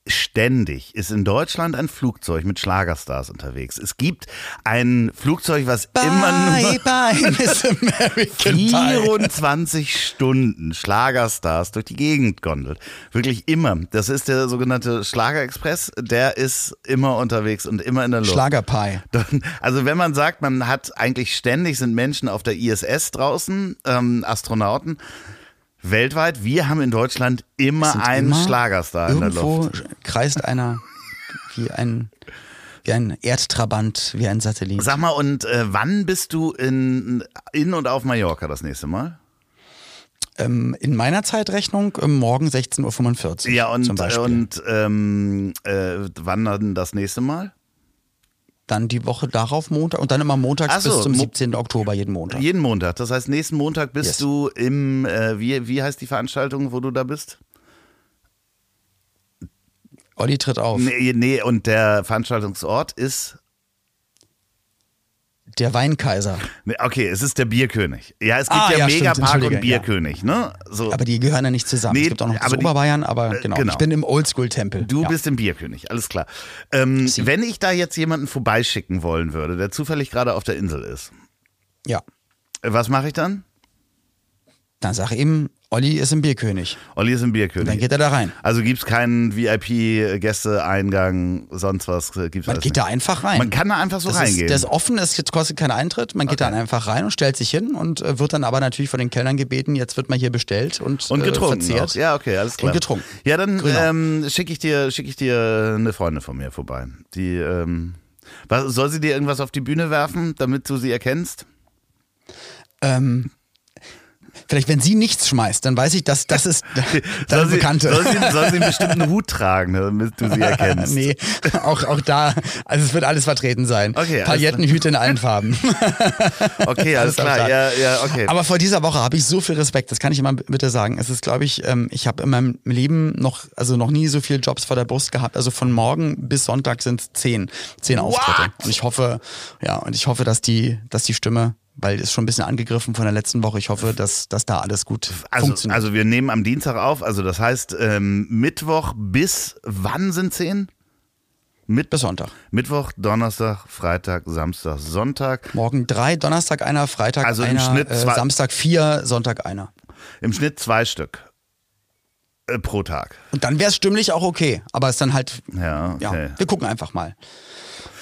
Ständig ist in Deutschland ein Flugzeug mit Schlagerstars unterwegs. Es gibt ein Flugzeug, was immer nur bye, bye, Miss American Pie. 24 Stunden Schlagerstars durch die Gegend gondelt. Wirklich immer. Das ist der sogenannte Schlagerexpress. Der ist immer unterwegs und immer in der Luft. Schlagerpie. Also wenn man sagt, man hat eigentlich ständig sind Menschen auf der ISS draußen, ähm, Astronauten weltweit. Wir haben in Deutschland immer einen immer Schlagerstar in der Irgendwo Luft. kreist einer wie ein, wie ein Erdtrabant, wie ein Satellit. Sag mal, und äh, wann bist du in, in und auf Mallorca das nächste Mal? Ähm, in meiner Zeitrechnung ähm, morgen 16.45 Uhr Ja, und, zum Beispiel. und ähm, äh, wann dann das nächste Mal? Dann die Woche darauf Montag und dann immer montags Ach so, bis zum Mo- 17. Oktober jeden Montag. Jeden Montag. Das heißt, nächsten Montag bist Yes. du im, äh, wie, wie heißt die Veranstaltung, wo du da bist? Olli tritt auf. Nee, nee, und der Veranstaltungsort ist Der Weinkaiser. Okay, es ist der Bierkönig. Ja, es gibt Ah, ja, ja, Megapark und entschuldige, ja. Bierkönig, ne? So. Aber die gehören ja nicht zusammen. Nee, es gibt auch noch aber die- Oberbayern, aber äh, genau. genau. Ich bin im Oldschool-Tempel. Du ja. bist im Bierkönig, alles klar. Ähm, wenn ich da jetzt jemanden vorbeischicken wollen würde, der zufällig gerade auf der Insel ist, Ja. äh, was mache ich dann? Dann sag ihm, Olli ist im Bierkönig. Olli ist im Und dann Bierkönig. geht er da rein. Also gibt es keinen VIP-Gäste-Eingang, sonst was äh, gibt's Man geht nicht. da einfach rein. Man kann da einfach so das reingehen. Ist, der ist offen, es kostet keinen Eintritt. Man geht Okay. dann einfach rein und stellt sich hin und äh, wird dann aber natürlich von den Kellnern gebeten, jetzt wird mal hier bestellt und, und getrunken. Äh, verzehrt. Auch. Ja, okay, alles klar. Und getrunken. Ja, dann Genau. ähm, schicke ich, dir- schick ich dir eine Freundin von mir vorbei. Die, ähm, was, soll sie dir irgendwas auf die Bühne werfen, damit du sie erkennst? Ähm, Vielleicht, wenn sie nichts schmeißt, dann weiß ich, dass das ist deine Soll sie, Bekannte. soll, sie, soll sie einen bestimmten Hut tragen, damit du sie erkennst? nee, auch, auch da, also es wird alles vertreten sein. Okay, Paillettenhüte in allen Farben. Okay, alles Alles klar. Ja, ja, okay. Aber vor dieser Woche habe ich so viel Respekt, das kann ich immer bitte sagen. Es ist, glaube ich, ähm, ich habe in meinem Leben noch, also noch nie so viele Jobs vor der Brust gehabt. Also von morgen bis Sonntag sind es zehn, zehn Auftritte. What? Und ich hoffe, ja, und ich hoffe, dass die, dass die Stimme, weil ist schon ein bisschen angegriffen von der letzten Woche, ich hoffe, dass, dass da alles gut Also, funktioniert. also wir nehmen am Dienstag auf, also das heißt ähm, Mittwoch bis wann sind zehn? Mit bis Sonntag. Mittwoch, Donnerstag, Freitag, Samstag, Sonntag. Morgen drei, Donnerstag einer, Freitag Also im einer, Schnitt äh, zwei- Samstag vier, Sonntag einer. Im Schnitt zwei Stück äh, pro Tag. Und dann wäre es stimmlich auch okay. Aber es ist dann halt, Ja, ja, okay. wir gucken einfach mal.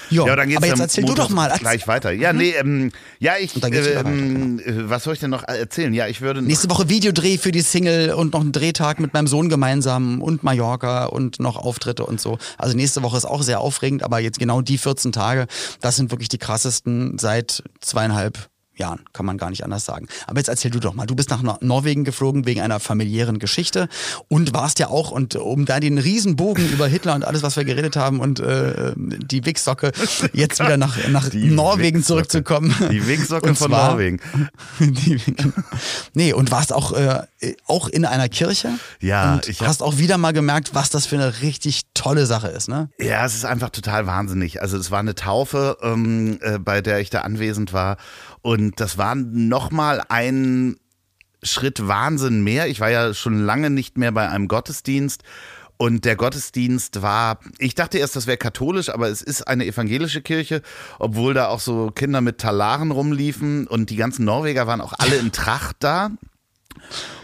Jo, Ja, dann geht's aber jetzt erzähl Montag du doch mal. gleich weiter. Ja, nee, ähm, ja, ich, dann geht's wieder ähm, äh, was soll ich denn noch erzählen? Ja, ich würde Nächste Woche Videodreh für die Single und noch ein Drehtag mit meinem Sohn gemeinsam und Mallorca und noch Auftritte und so. Also nächste Woche ist auch sehr aufregend, aber jetzt genau die 14 Tage, das sind wirklich die krassesten seit zweieinhalb Jahren, kann man gar nicht anders sagen. Aber jetzt erzähl du doch mal. Du bist nach Nor- Norwegen geflogen wegen einer familiären Geschichte und warst ja auch, und um da den Riesenbogen über Hitler und alles, was wir geredet haben und äh, die Wichsocke jetzt wieder nach, nach Die Norwegen Wichsocke. zurückzukommen. die Und von Norwegen. Die, nee, und warst auch, äh, auch in einer Kirche. Ja, und ich hast auch wieder mal gemerkt, was das für eine richtig tolle Sache ist, ne? Ja, es ist einfach total wahnsinnig. Also es war eine Taufe, ähm, äh, bei der ich da anwesend war. Und das war nochmal ein Schritt Wahnsinn mehr. Ich war ja schon lange nicht mehr bei einem Gottesdienst. Und der Gottesdienst war, ich dachte erst, das wäre katholisch, aber es ist eine evangelische Kirche, obwohl da auch so Kinder mit Talaren rumliefen und die ganzen Norweger waren auch alle in Tracht da.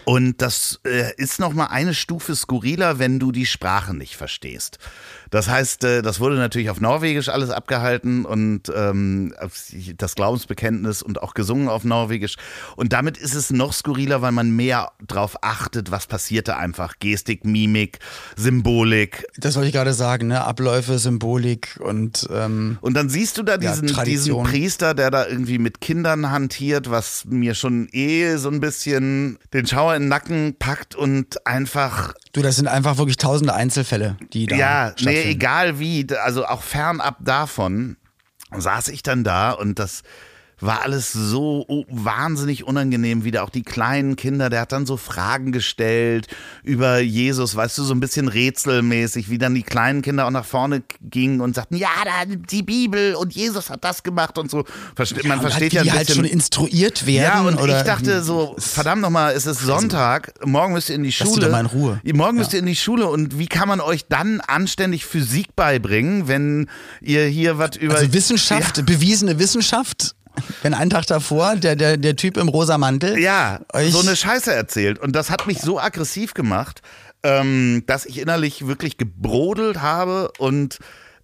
Und das äh, ist nochmal eine Stufe skurriler, wenn du die Sprache nicht verstehst. Das heißt, äh, das wurde natürlich auf Norwegisch alles abgehalten und ähm, das Glaubensbekenntnis und auch gesungen auf Norwegisch. Und damit ist es noch skurriler, weil man mehr drauf achtet, was passierte einfach. Gestik, Mimik, Symbolik. Das wollte ich gerade sagen, ne? Abläufe, Symbolik und ähm, Und dann siehst du da Ja, diesen, diesen Tradition. Priester, der da irgendwie mit Kindern hantiert, was mir schon eh so ein bisschen den Schauer in den Nacken packt und einfach du, das sind einfach wirklich tausende Einzelfälle, die da Ja, nee. Egal wie, also auch fernab davon saß ich dann da und das war alles so oh, wahnsinnig unangenehm, wieder auch die kleinen Kinder, der hat dann so Fragen gestellt über Jesus, weißt du, so ein bisschen rätselmäßig, wie dann die kleinen Kinder auch nach vorne gingen und sagten, ja, da die Bibel und Jesus hat das gemacht und so. Verste man Und versteht halt, ja wie ein die halt bisschen. schon instruiert werden. Ja, und oder ich dachte so, verdammt nochmal, es ist Sonntag, morgen müsst ihr in die Lass Schule. doch mal in Ruhe. Morgen müsst ihr in die Schule und wie kann man euch dann anständig Physik beibringen, wenn ihr hier was über... also Wissenschaft, bewiesene Wissenschaft. Wenn einen Tag davor der, der, der Typ im rosa Mantel Ja, so eine Scheiße erzählt. Und das hat mich so aggressiv gemacht, ähm, dass ich innerlich wirklich gebrodelt habe und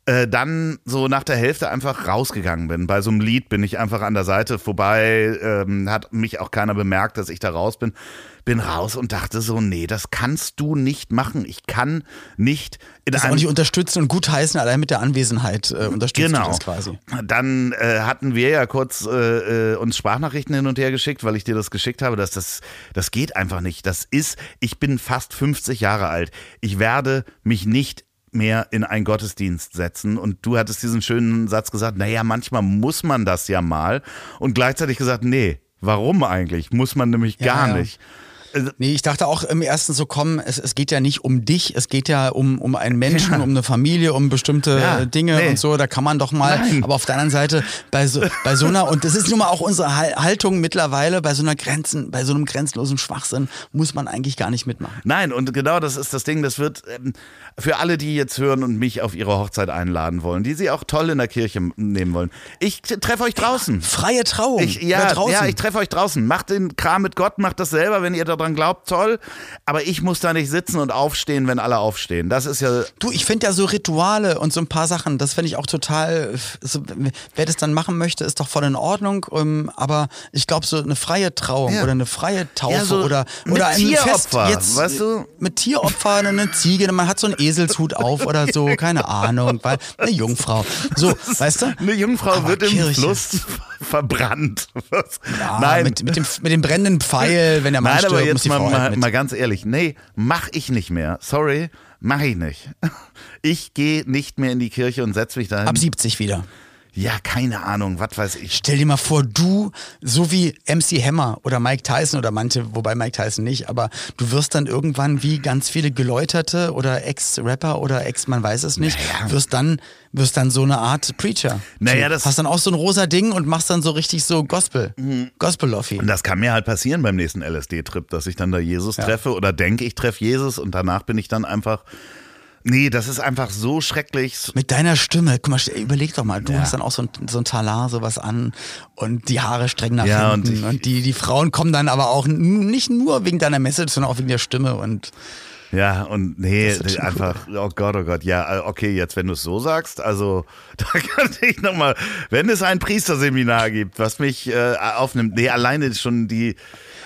äh, dann so nach der Hälfte einfach rausgegangen bin. Bei so einem Lied bin ich einfach an der Seite vorbei, ähm, hat mich auch keiner bemerkt, dass ich da raus bin. Bin raus und dachte so, nee, das kannst du nicht machen. Ich kann nicht in das auch nicht unterstützen und gutheißen, allein mit der Anwesenheit äh, unterstützt Genau. das quasi. Dann äh, hatten wir ja kurz äh, äh, uns Sprachnachrichten hin und her geschickt, weil ich dir das geschickt habe, dass das das geht einfach nicht. Das ist, ich bin fast 50 Jahre alt. Ich werde mich nicht mehr in einen Gottesdienst setzen und du hattest diesen schönen Satz gesagt, naja, manchmal muss man das ja mal und gleichzeitig gesagt, nee, warum eigentlich? Muss man nämlich Ja, gar ja. nicht. Also, Nee, ich dachte auch im ersten so, komm, es, es geht ja nicht um dich, es geht ja um, um einen Menschen, um eine Familie, um bestimmte Ja, äh, Dinge nee. und so, da kann man doch mal, Nein. aber auf der anderen Seite, bei so, bei so einer, und das ist nun mal auch unsere Hal- Haltung mittlerweile, bei so einer Grenzen, bei so einem grenzenlosen Schwachsinn muss man eigentlich gar nicht mitmachen. Nein, und genau das ist das Ding, das wird ähm, für alle, die jetzt hören und mich auf ihre Hochzeit einladen wollen, die sie auch toll in der Kirche nehmen wollen. Ich treffe euch draußen. Freie Trauung. Ich, ja, ja, ich treffe euch draußen. Macht den Kram mit Gott, macht das selber, wenn ihr daran glaubt, toll. Aber ich muss da nicht sitzen und aufstehen, wenn alle aufstehen. Das ist ja. Du, ich finde ja so Rituale und so ein paar Sachen, das finde ich auch total, so, wer das dann machen möchte, ist doch voll in Ordnung, ähm, aber ich glaube so eine freie Trauung Ja. oder eine freie Taufe Ja, so oder, oder ein Fest Tieropfer, jetzt, weißt du? mit Tieropfer, eine Ziege, man hat so einen Eselshut auf oder so, keine Ahnung, weil eine Jungfrau, so, weißt du? Eine Jungfrau Aber wird im Kirche. Fluss verbrannt. Ja, Nein. Mit, mit, dem, mit dem brennenden Pfeil, wenn der Mann Nein, stirbt, jetzt mal, mal, mal ganz ehrlich, nee, mach ich nicht mehr. Sorry, mach ich nicht. Ich gehe nicht mehr in die Kirche und setze mich dahin. Ab 70 wieder. Ja, keine Ahnung, was weiß ich. Stell dir mal vor, du, so wie MC Hammer oder Mike Tyson oder manche, wobei Mike Tyson nicht, aber du wirst dann irgendwann wie ganz viele Geläuterte oder Ex-Rapper oder Ex, man weiß es nicht, Naja. wirst dann, wirst dann so eine Art Preacher. Naja, das- Hast dann auch so ein rosa Ding und machst dann so richtig so Gospel. Mhm. Gospel-Loffi. Und das kann mir halt passieren beim nächsten LSD-Trip, dass ich dann da Jesus treffe oder denke, ich treffe Jesus und danach bin ich dann einfach. Nee, das ist einfach so schrecklich. Mit deiner Stimme, guck mal, überleg doch mal, du hast dann auch so ein, so ein Talar, sowas an und die Haare streng nach Ja, und hinten ich- und, die, die Frauen kommen dann aber auch nicht nur wegen deiner Message, sondern auch wegen der Stimme und Ja, und nee, einfach, oh Gott, oh Gott, ja, äh, okay, jetzt, wenn du es so sagst, also, da kann ich nochmal, wenn es ein Priesterseminar gibt, was mich äh, aufnimmt, nee, alleine schon die,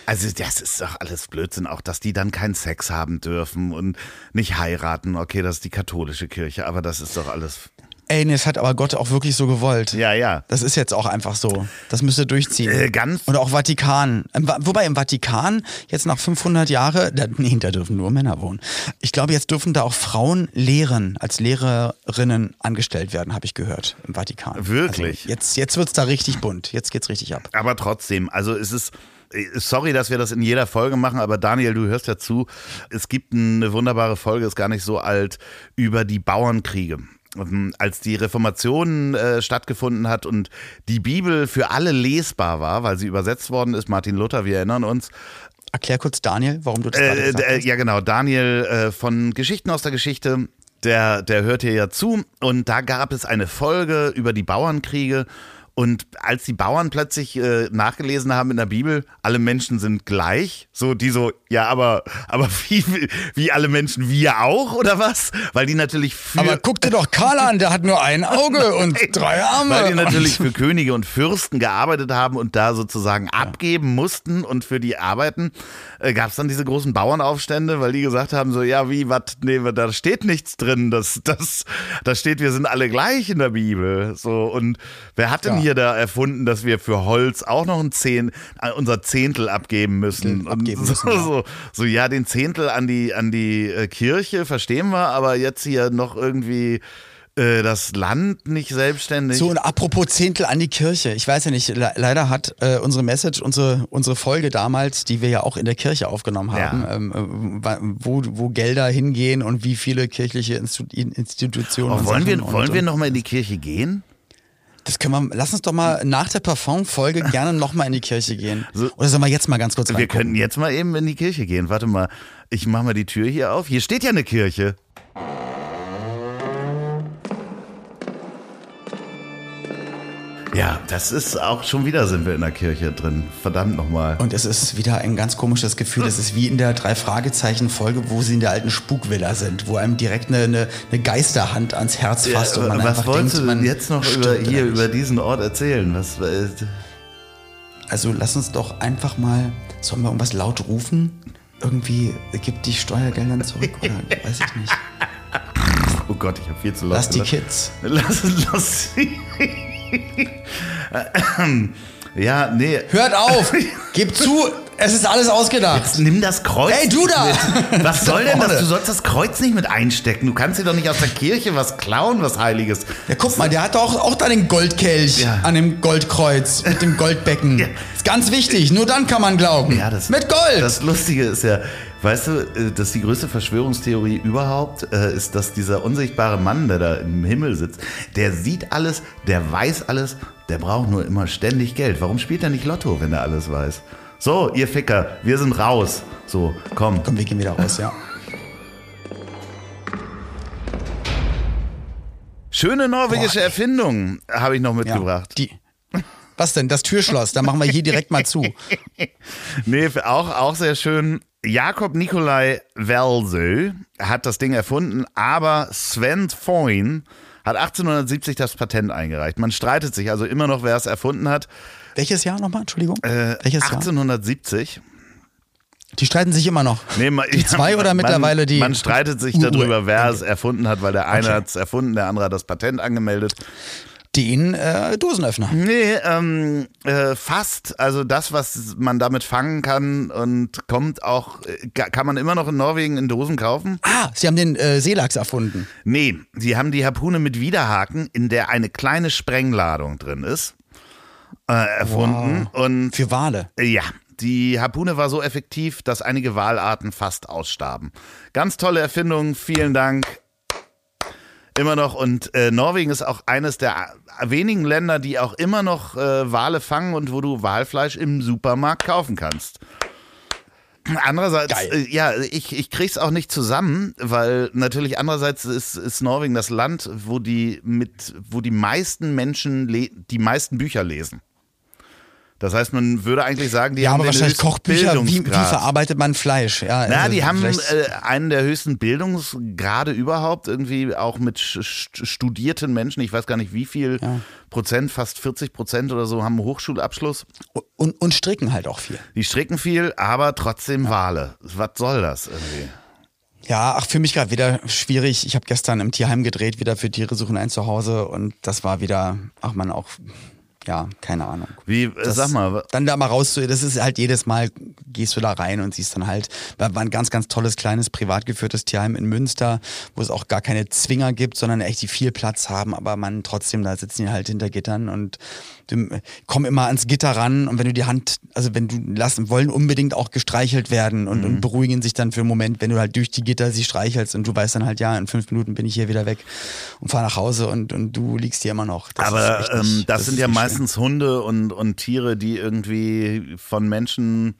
also das ist doch alles Blödsinn, auch dass die dann keinen Sex haben dürfen und nicht heiraten, okay, das ist die katholische Kirche, aber das ist doch alles, Ey, nee, das hat aber Gott auch wirklich so gewollt. ja, ja. Das ist jetzt auch einfach so. Das müsst ihr durchziehen. Äh, ganz- Und auch Vatikan. Im Wobei im Vatikan jetzt nach 500 Jahren, da, nee, da dürfen nur Männer wohnen. Ich glaube, jetzt dürfen da auch Frauen lehren, als Lehrerinnen angestellt werden, habe ich gehört, im Vatikan. Wirklich? Also jetzt jetzt wird's da richtig bunt. Jetzt geht's richtig ab. Aber trotzdem, also es ist. Sorry, dass wir das in jeder Folge machen, aber Daniel, du hörst ja zu. Es gibt eine wunderbare Folge, ist gar nicht so alt, über die Bauernkriege. Ähm, Als die Reformation äh, stattgefunden hat und die Bibel für alle lesbar war, weil sie übersetzt worden ist, Martin Luther, wir erinnern uns, Erklär kurz Daniel, warum du das gerade äh, äh, hast. ja, genau. Daniel äh, von Geschichten aus der Geschichte, der, der hört hier ja zu. Und da gab es eine Folge über die Bauernkriege. Und als die Bauern plötzlich äh, nachgelesen haben in der Bibel, alle Menschen sind gleich, so die so, ja, aber, aber wie, wie alle Menschen, wir auch, oder was? Weil die natürlich für. Aber guck dir doch Karl an, der hat nur ein Auge und drei Arme. Weil die natürlich für Könige und Fürsten gearbeitet haben und da sozusagen abgeben mussten und für die Arbeiten äh, gab es dann diese großen Bauernaufstände, weil die gesagt haben, so, ja, wie, was, nee, da steht nichts drin, das, das, da steht, wir sind alle gleich in der Bibel. So, und wer hat denn Ja. Hier da erfunden, dass wir für Holz auch noch ein Zehn, äh, unser Zehntel abgeben müssen? Abgeben und so, müssen, ja. so, so, ja, den Zehntel an die, an die äh, Kirche, verstehen wir, aber jetzt hier noch irgendwie äh, das Land nicht selbstständig. So, und apropos Zehntel an die Kirche. Ich weiß ja nicht, le leider hat äh, unsere Message, unsere, unsere Folge damals, die wir ja auch in der Kirche aufgenommen haben, Ja. ähm, äh, wo, wo Gelder hingehen und wie viele kirchliche Institu Institutionen. Und wollen wir, Sachen wollen und, wir noch mal in die Kirche gehen? Das können wir, lass uns doch mal nach der Parfum-Folge gerne nochmal in die Kirche gehen. So- Oder sollen wir jetzt mal ganz kurz Wir reingucken? könnten jetzt mal eben in die Kirche gehen. Warte mal, ich mache mal die Tür hier auf. Hier steht ja eine Kirche. Ja, das ist auch schon wieder sind wir in der Kirche drin. Verdammt nochmal. Und es ist wieder ein ganz komisches Gefühl. Es ist wie in der Drei-Fragezeichen-Folge, wo sie in der alten Spukvilla sind, wo einem direkt eine, eine, eine Geisterhand ans Herz fasst und man Was einfach wolltest denkt, du jetzt noch über, hier über diesen Ort erzählen? Was, äh, Also lass uns doch einfach mal, sollen wir irgendwas laut rufen? Irgendwie gibt die Steuergelder zurück oder weiß ich nicht. oh Gott, ich habe viel zu laut. Lass die. Kids. Lass, lass sie. ja, nee. Hört auf! Gib zu, es ist alles ausgedacht. Nimm das Kreuz. Hey, du da! mit. Was soll denn das? Du sollst das Kreuz nicht mit einstecken. Du kannst dir doch nicht aus der Kirche was klauen, was Heiliges. Ja, guck mal, der hat auch, auch da den Goldkelch Ja. an dem Goldkreuz mit dem Goldbecken. Ja. Ist ganz wichtig, nur dann kann man glauben. Ja, das, mit Gold! Das Lustige ist ja, weißt du, äh, dass die größte Verschwörungstheorie überhaupt äh, ist, dass dieser unsichtbare Mann, der da im Himmel sitzt, der sieht alles, der weiß alles, der braucht nur immer ständig Geld. Warum spielt er nicht Lotto, wenn er alles weiß? So, ihr Ficker, wir sind raus. So, komm. Komm, wir gehen wieder raus, ja. Schöne norwegische Erfindung habe ich noch ja. mitgebracht. Die. Was denn? Das Türschloss, da machen wir hier direkt mal zu. Nee, auch, auch sehr schön. Jakob Nikolai Welsö hat das Ding erfunden, aber Sven Foyn hat 1870 das Patent eingereicht. Man streitet sich also immer noch, wer es erfunden hat. Welches Jahr nochmal? Entschuldigung. Äh, Welches Jahr? 1870. Die streiten sich immer noch. Nee, ma- Die zwei oder man, mittlerweile die- Man streitet sich darüber, wer es erfunden hat, weil der eine Okay. hat es erfunden, der andere hat das Patent angemeldet. Den äh, Dosenöffner. Nee, ähm, äh, fast. Also das, was man damit fangen kann und kommt auch, äh, kann man immer noch in Norwegen in Dosen kaufen? Ah, sie haben den äh, Seelachs erfunden. Nee, sie haben die Harpune mit Widerhaken, in der eine kleine Sprengladung drin ist, äh, erfunden. Und Für Wale. ja, die Harpune war so effektiv, dass einige Walarten fast ausstarben. Ganz tolle Erfindung, vielen Dank. Immer noch. Und äh, Norwegen ist auch eines der wenigen Länder, die auch immer noch äh, Wale fangen und wo du Walfleisch im Supermarkt kaufen kannst. Andererseits, äh, ja, ich, ich krieg's auch nicht zusammen, weil natürlich andererseits ist, ist Norwegen das Land, wo die mit, wo die meisten Menschen die meisten Bücher lesen. Das heißt, man würde eigentlich sagen, die Ja, haben aber den wahrscheinlich höchsten Kochbücher. Wie, wie verarbeitet man Fleisch? Ja, Na, also die haben äh, einen der höchsten Bildungsgrade überhaupt, irgendwie auch mit studierten Menschen. Ich weiß gar nicht, wie viel Prozent, fast 40 Prozent oder so haben einen Hochschulabschluss. und, und stricken halt auch viel. Die stricken viel, aber trotzdem Wale. Was soll das irgendwie? Ja, ach, für mich gerade wieder schwierig. Ich habe gestern im Tierheim gedreht, wieder für Tiere suchen ein Zuhause und das war wieder, ach man, auch, ja, keine Ahnung. Wie, äh, Das- sag mal, Dann da mal raus, zu- das ist halt jedes Mal, gehst du da rein und siehst dann halt, war ein ganz, ganz tolles, kleines, privat geführtes Tierheim in Münster, wo es auch gar keine Zwinger gibt, sondern echt die viel Platz haben, aber man trotzdem, da sitzen die halt hinter Gittern und die kommen immer ans Gitter ran und wenn du die Hand, also wenn du lassen, wollen unbedingt auch gestreichelt werden und, Mhm. und beruhigen sich dann für einen Moment, wenn du halt durch die Gitter sie streichelst und du weißt dann halt, ja, in fünf Minuten bin ich hier wieder weg und fahr nach Hause und, und du liegst hier immer noch. Das aber ähm, nicht- das, sind ja schön. Meistens Hunde und, und Tiere, die irgendwie von Menschen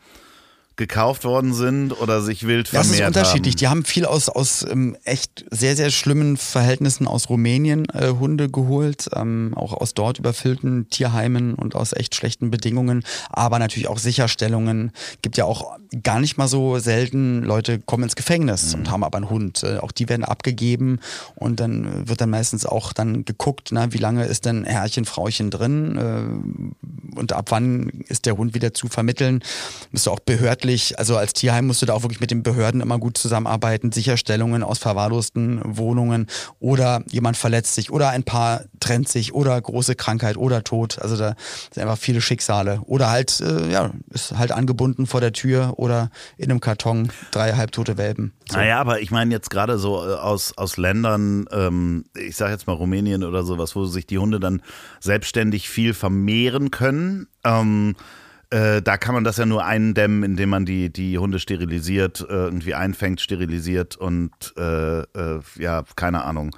gekauft worden sind oder sich wild Das vermehrt ist unterschiedlich. haben. Die haben viel aus, aus ähm, echt sehr, sehr schlimmen Verhältnissen aus Rumänien äh, Hunde geholt, ähm, auch aus dort überfüllten Tierheimen und aus echt schlechten Bedingungen, aber natürlich auch Sicherstellungen. Gibt ja auch gar nicht mal so selten, Leute kommen ins Gefängnis und haben aber einen Hund. Äh, auch die werden abgegeben und dann wird dann meistens auch dann geguckt, na, wie lange ist denn Herrchen, Frauchen drin äh, und ab wann ist der Hund wieder zu vermitteln. Du auch behördlich, also als Tierheim musst du da auch wirklich mit den Behörden immer gut zusammenarbeiten, Sicherstellungen aus verwahrlosten Wohnungen oder jemand verletzt sich oder ein Paar trennt sich oder große Krankheit oder Tod. Also da sind einfach viele Schicksale. Oder halt, äh, ja, ist halt angebunden vor der Tür oder in einem Karton drei halbtote Welpen. So. Naja, aber ich meine jetzt gerade so äh, aus, aus Ländern, ähm, ich sage jetzt mal Rumänien oder sowas, wo sich die Hunde dann selbstständig viel vermehren können. Ähm, äh, da kann man das ja nur eindämmen, indem man die, die Hunde sterilisiert, äh, irgendwie einfängt, sterilisiert und äh, äh, ja, keine Ahnung.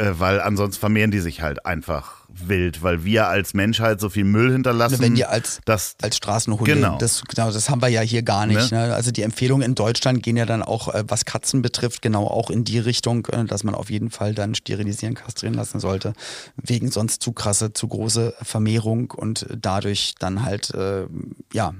Äh, weil ansonsten vermehren die sich halt einfach wild, weil wir als Menschheit so viel Müll hinterlassen. Wenn die als, dass, als Straßenhunde, Genau. das, genau, das haben wir ja hier gar nicht. Ne? Also die Empfehlungen in Deutschland gehen ja dann auch, äh, was Katzen betrifft, genau auch in die Richtung, äh, dass man auf jeden Fall dann sterilisieren, kastrieren lassen sollte, wegen sonst zu krasse, zu große Vermehrung und dadurch dann halt, äh, ja,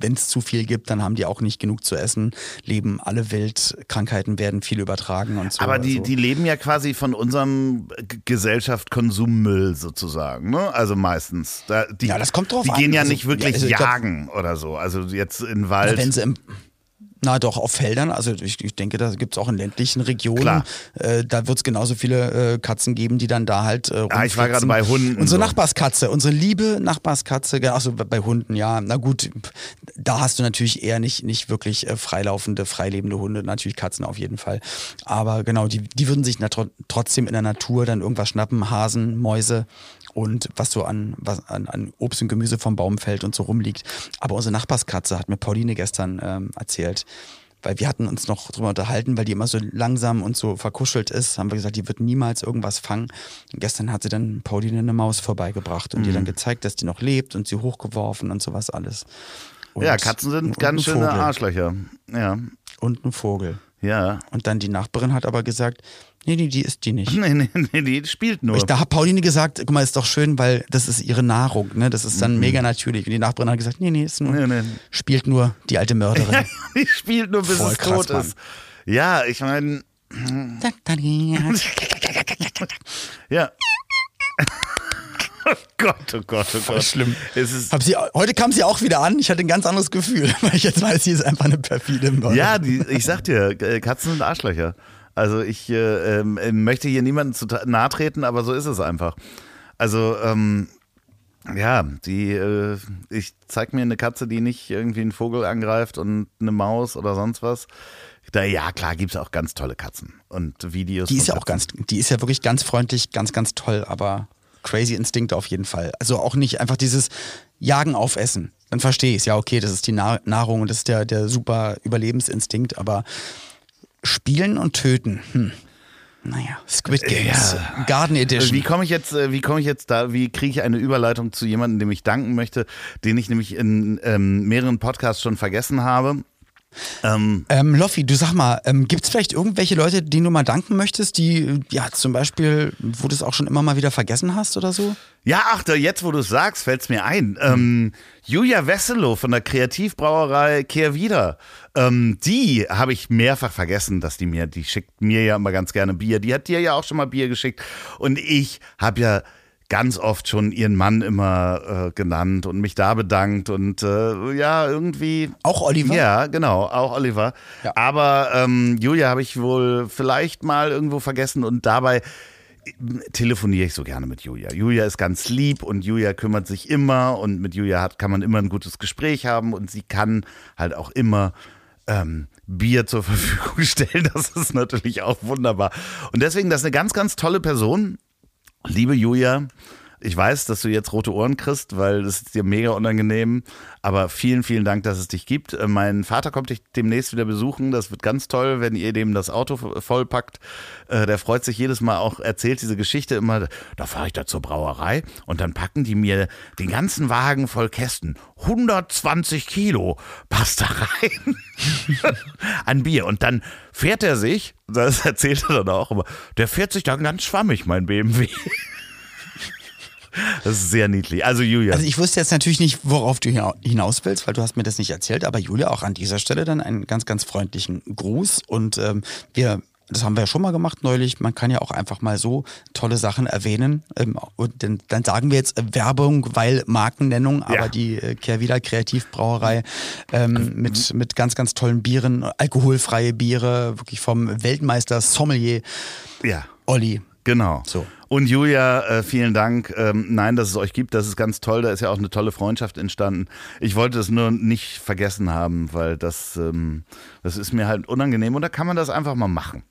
wenn es zu viel gibt, dann haben die auch nicht genug zu essen, leben alle wild, Krankheiten werden viel übertragen und so. Aber die, also. die leben ja quasi von unserem Gesellschaft Konsummüll sozusagen, ne? Also meistens. Da, die, Ja, das kommt drauf Die an. gehen ja Also, nicht wirklich ja, also ich glaub- jagen oder so. Also jetzt in Wald. wenn sie im, na doch, auf Feldern, also ich, ich denke, da gibt es auch in ländlichen Regionen, äh, da wird es genauso viele äh, Katzen geben, die dann da halt äh, Ah, ich war gerade bei Hunden Unsere so. Nachbarskatze, unsere liebe Nachbarskatze, genau, also bei Hunden, ja, na gut, da hast du natürlich eher nicht, nicht wirklich äh, freilaufende, freilebende Hunde, natürlich Katzen auf jeden Fall. Aber genau, die, die würden sich na, tro- trotzdem in der Natur dann irgendwas schnappen, Hasen, Mäuse und was so an, was an, an Obst und Gemüse vom Baum fällt und so rumliegt. Aber unsere Nachbarskatze hat mir Pauline gestern ähm, erzählt, weil wir hatten uns noch drüber unterhalten, weil die immer so langsam und so verkuschelt ist, haben wir gesagt, die wird niemals irgendwas fangen. Und gestern hat sie dann Pauline eine Maus vorbeigebracht und ihr Mhm. dann gezeigt, dass die noch lebt und sie hochgeworfen und sowas alles. Und, ja, Katzen sind und ganz schöne. Arschlöcher. Ja. Und ein Vogel. Ja. Und dann die Nachbarin hat aber gesagt, nee, nee, die ist die nicht. Nee, nee, nee, die spielt nur. Ich, da hat Pauline gesagt, guck mal, ist doch schön, weil das ist ihre Nahrung, ne? Das ist dann mega natürlich. Und die Nachbarin hat gesagt, nee, nee, ist nur, Mhm. Nee, nee. spielt nur die alte Mörderin. die spielt nur, bis Voll es krass, tot Mann. ist. Ja, ich meine, ja. oh Gott, oh Gott, oh Gott. schlimm. Sie, heute kam sie auch wieder an. Ich hatte ein ganz anderes Gefühl, weil ich jetzt weiß, sie ist einfach eine perfide Mörderin. ja, die, ich sag dir, Katzen sind Arschlöcher. Also ich äh, ähm, möchte hier niemandem zu nahe treten, aber so ist es einfach. Also, ähm, ja, die, äh, ich zeig mir eine Katze, die nicht irgendwie einen Vogel angreift und eine Maus oder sonst was. Da, ja, klar, gibt's auch ganz tolle Katzen und Videos. Die ist ja auch ganz, die ist ja wirklich ganz freundlich, ganz, ganz toll, aber crazy Instinkt auf jeden Fall. Also auch nicht einfach dieses Jagen auf Essen. Dann verstehe ich es. Ja, okay, das ist die Na Nahrung und das ist der, der super Überlebensinstinkt, aber spielen und töten, hm. Naja, Squid Games, Ja. Garden Edition. Wie komme ich jetzt, äh, wie komme ich jetzt da, wie kriege ich eine Überleitung zu jemandem, dem ich danken möchte, den ich nämlich in ähm, mehreren Podcasts schon vergessen habe? Ähm, Ähm, Loffi, du sag mal, ähm, gibt es vielleicht irgendwelche Leute, denen du mal danken möchtest, die, ja, zum Beispiel, wo du es auch schon immer mal wieder vergessen hast oder so? ja, ach, jetzt wo du es sagst, fällt es mir ein. Ähm, Julia Wesselow von der Kreativbrauerei Kehr wieder. Ähm, die habe ich mehrfach vergessen, dass die mir, die schickt mir ja immer ganz gerne Bier. Die hat dir ja auch schon mal Bier geschickt. Und ich habe ja ganz oft schon ihren Mann immer äh, genannt und mich da bedankt und äh, ja, irgendwie. Auch Oliver? Ja, genau, auch Oliver. Ja. Aber ähm, Julia habe ich wohl vielleicht mal irgendwo vergessen und dabei telefoniere ich so gerne mit Julia. Julia ist ganz lieb und Julia kümmert sich immer und mit Julia hat, kann man immer ein gutes Gespräch haben und sie kann halt auch immer ähm, Bier zur Verfügung stellen. Das ist natürlich auch wunderbar. Und deswegen, das ist eine ganz, ganz tolle Person. Liebe Julia, ich weiß, dass du jetzt rote Ohren kriegst, weil das ist dir mega unangenehm. Aber vielen, vielen Dank, dass es dich gibt. Äh, Mein Vater kommt dich demnächst wieder besuchen. Das wird ganz toll, wenn ihr dem das Auto vollpackt. Äh, Der freut sich jedes Mal auch, erzählt diese Geschichte immer. Da fahre ich da zur Brauerei und dann packen die mir den ganzen Wagen voll Kästen. 120 Kilo passt da rein an Bier. Und dann fährt er sich, das erzählt er dann auch immer, der fährt sich dann ganz schwammig, mein BMW. Das ist sehr niedlich. Also Julia. Also ich wusste jetzt natürlich nicht, worauf du hina- hinaus willst, weil du hast mir das nicht erzählt, aber Julia auch an dieser Stelle dann einen ganz, ganz freundlichen Gruß und ähm, wir das haben wir ja schon mal gemacht neulich. Man kann ja auch einfach mal so tolle Sachen erwähnen. Ähm, und dann, sagen wir jetzt äh, Werbung, weil Markennennung, aber Ja. die äh, Kehrwieder Kreativbrauerei ähm, mit, mit ganz, ganz tollen Bieren, alkoholfreie Biere, wirklich vom Weltmeister Sommelier ja, Olli. genau. So. Und Julia, äh, vielen Dank. Ähm, nein, dass es euch gibt, das ist ganz toll. Da ist ja auch eine tolle Freundschaft entstanden. Ich wollte es nur nicht vergessen haben, weil das, ähm, das ist mir halt unangenehm und da kann man das einfach mal machen.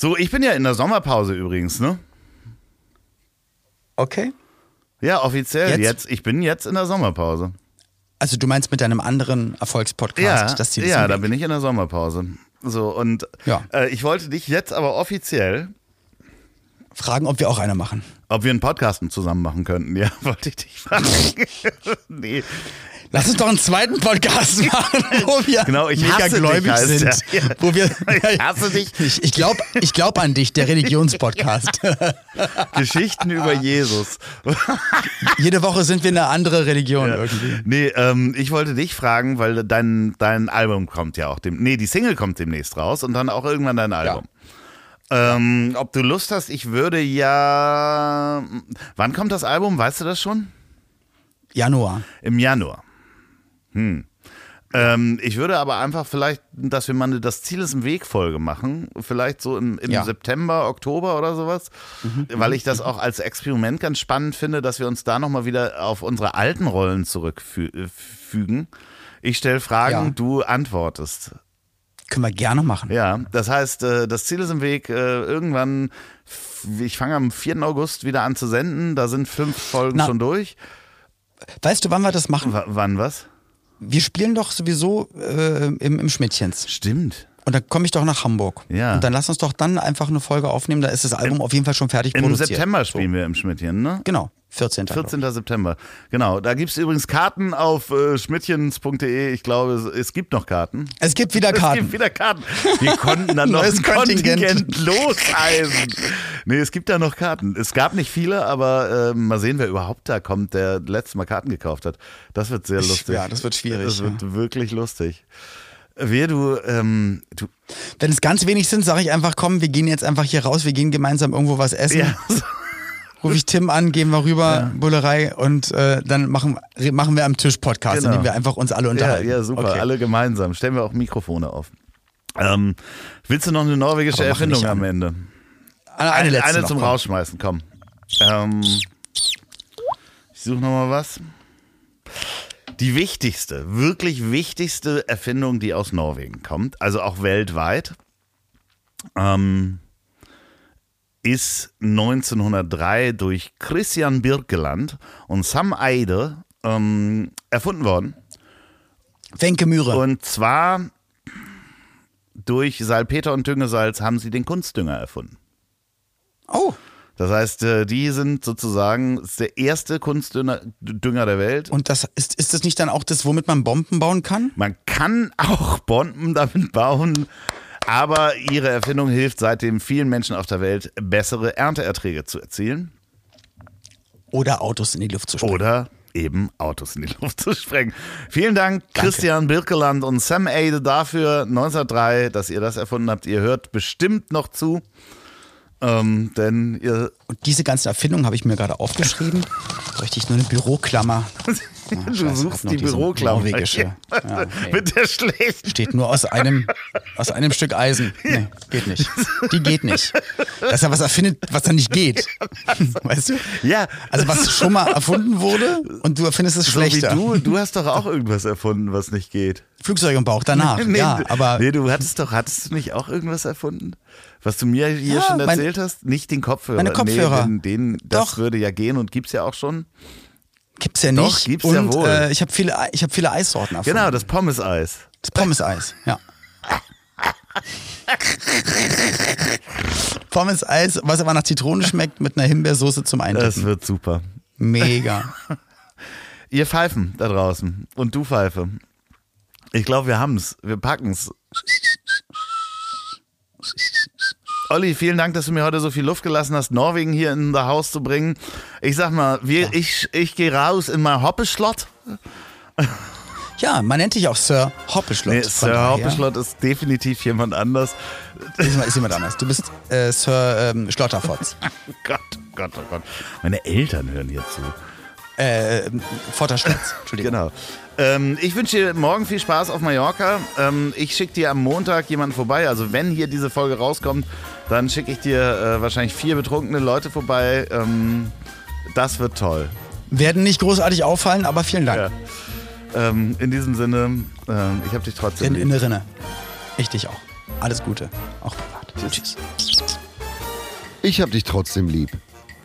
So, ich bin ja in der Sommerpause übrigens, ne? Okay. Ja, offiziell Jetzt? jetzt. Ich bin jetzt in der Sommerpause. Also du meinst mit deinem anderen Erfolgspodcast, Ja, das Ziel ist ja da bin ich in der Sommerpause. So, und Ja. äh, ich wollte dich jetzt aber offiziell fragen, ob wir auch eine machen. Ob wir einen Podcast zusammen machen könnten, ja, wollte ich dich fragen. nee. Lass uns doch einen zweiten Podcast machen, wo wir Genau, ich mega dich, gläubig heißt sind. Ja. Wo wir, Ich hasse dich. Ich, ich glaube ich glaub an dich, der Religionspodcast. Geschichten über Jesus. Jede Woche sind wir eine andere Religion irgendwie. Nee, ähm, ich wollte dich fragen, weil dein, dein Album kommt ja auch dem. Nee, die Single kommt demnächst raus und dann auch irgendwann dein Album. Ähm, ob du Lust hast, ich würde ja. Wann kommt das Album? Weißt du das schon? Januar. Im Januar. Hm. Ähm, ich würde aber einfach vielleicht, dass wir mal eine Das Ziel ist im Weg Folge machen. Vielleicht so im, im Ja. September, Oktober oder sowas. Weil ich das auch als Experiment ganz spannend finde, dass wir uns da nochmal wieder auf unsere alten Rollen zurückfügen. Ich stelle Fragen, Ja. du antwortest. Können wir gerne machen. Ja, das heißt, äh, das Ziel ist im Weg. Äh, irgendwann, ich fange am 4. August wieder an zu senden. Da sind fünf Folgen Na. schon durch. Weißt du, wann wir das machen? W wann was? Wir spielen doch sowieso äh, im, im Schmidtchens. Stimmt. Und dann komme ich doch nach Hamburg. Ja. Und dann lass uns doch dann einfach eine Folge aufnehmen. Da ist das Album auf jeden Fall schon fertig Im produziert. September So. spielen wir im Schmidtchen, ne? Genau, 14. 14. September. Genau. Da gibt es übrigens Karten auf äh, schmidtchens.de. Ich glaube, es, es gibt noch Karten. Es gibt wieder Es Karten. gibt wieder Karten. Wir konnten dann noch ein Kontingent. Kontingent loseisen. Nee, es gibt da noch Karten. Es gab nicht viele, aber äh, mal sehen, wer überhaupt da kommt, der letztes Mal Karten gekauft hat. Das wird sehr lustig. ja, das wird schwierig, Das wird wirklich lustig. Wer du, ähm, du, Wenn es ganz wenig sind, sage ich einfach, komm, wir gehen jetzt einfach hier raus, wir gehen gemeinsam irgendwo was essen. ja, Ruf ich Tim an, gehen wir rüber, Bullerei und äh, dann machen, machen wir am Tisch Podcast, Genau. in dem wir einfach uns alle ja, unterhalten. ja, super. Okay. Alle gemeinsam. Stellen wir auch Mikrofone auf. Ähm, willst du noch eine norwegische Aber Erfindung am. Ende? Eine, eine letzte eine noch, zum komm. Rausschmeißen, komm. Ähm, ich suche nochmal was. Die wichtigste, wirklich wichtigste Erfindung, die aus Norwegen kommt, also auch weltweit, ähm, ist 1903 durch Christian Birkeland und Sam Eide ähm, erfunden worden. Wenke Mühre. Und zwar durch Salpeter und Düngesalz haben sie den Kunstdünger erfunden. oh, Das heißt, äh, die sind sozusagen der erste Kunstdünger Dünger der Welt. und das ist, ist das nicht dann auch das, womit man Bomben bauen kann? Man kann auch Bomben damit bauen, aber ihre Erfindung hilft seitdem vielen Menschen auf der Welt, bessere Ernteerträge zu erzielen Oder Autos in die Luft zu sprengen? oder eben Autos in die Luft zu sprengen. Vielen Dank, Christian Birkeland und Sam Ade dafür 1903, dass ihr das erfunden habt. Ihr hört bestimmt noch zu, ähm, denn ihr Und diese ganzen Erfindungen habe ich mir gerade aufgeschrieben. Bräuchte ich nur eine Büroklammer. Ah, Du scheiße, suchst die Büroklammer. Ja, nee. Mit der schlechten. Steht nur aus einem, aus einem Stück Eisen. Nee, geht nicht. Die geht nicht. Dass er was erfindet, was dann nicht geht. Weißt du? Ja. Also was schon mal erfunden wurde und du erfindest es So wie schlechter. du, du hast doch auch irgendwas erfunden, was nicht geht. Flugzeug im Bauch danach. Nee, ja, aber nee, du hattest doch, hattest du nicht auch irgendwas erfunden? Was du mir hier Ja, schon mein- erzählt hast? Nicht den Kopfhörer. Meine Kopfhörer. Nee, den, den, das Doch. würde ja gehen und gibt's ja auch schon. gibt's ja Doch, nicht. gibt's und ja wohl. Äh, ich habe viele, ich habe viele Eissorten erfunden. Genau, das Pommes-Eis. Das Pommes-Eis, ja. Pommes-Eis, was aber nach Zitrone schmeckt, mit einer Himbeersoße zum Das Eindippen. wird super. Mega. Ihr Pfeifen da draußen und du Pfeife. Ich glaube, wir haben's. Wir packen's. Olli, vielen Dank, dass du mir heute so viel Luft gelassen hast, Norwegen hier in das Haus zu bringen. Ich sag mal, wir, ich, ich gehe raus in mein Hoppeschlott. Ja, man nennt dich auch Sir Hoppeschlott. Nee, Sir Hoppeschlott ist definitiv jemand anders. Ist, ist jemand anders. Du bist äh, Sir ähm, Schlotterfotz. Gott, Gott, oh Gott. Meine Eltern hören hier zu. Äh, Vorderschlotz. Entschuldigung. Genau. Ähm, ich wünsche dir morgen viel Spaß auf Mallorca. Ähm, ich schicke dir am Montag jemanden vorbei. Also wenn hier diese Folge rauskommt, dann schicke ich dir äh, wahrscheinlich vier betrunkene Leute vorbei. Ähm, das wird toll. Werden nicht großartig auffallen, aber vielen Dank. Ja. Ähm, in diesem Sinne, ähm, ich habe dich trotzdem In, lieb. in der Rinne. Ich dich auch. Alles Gute. Auch privat. Tschüss. Ich hab dich trotzdem lieb.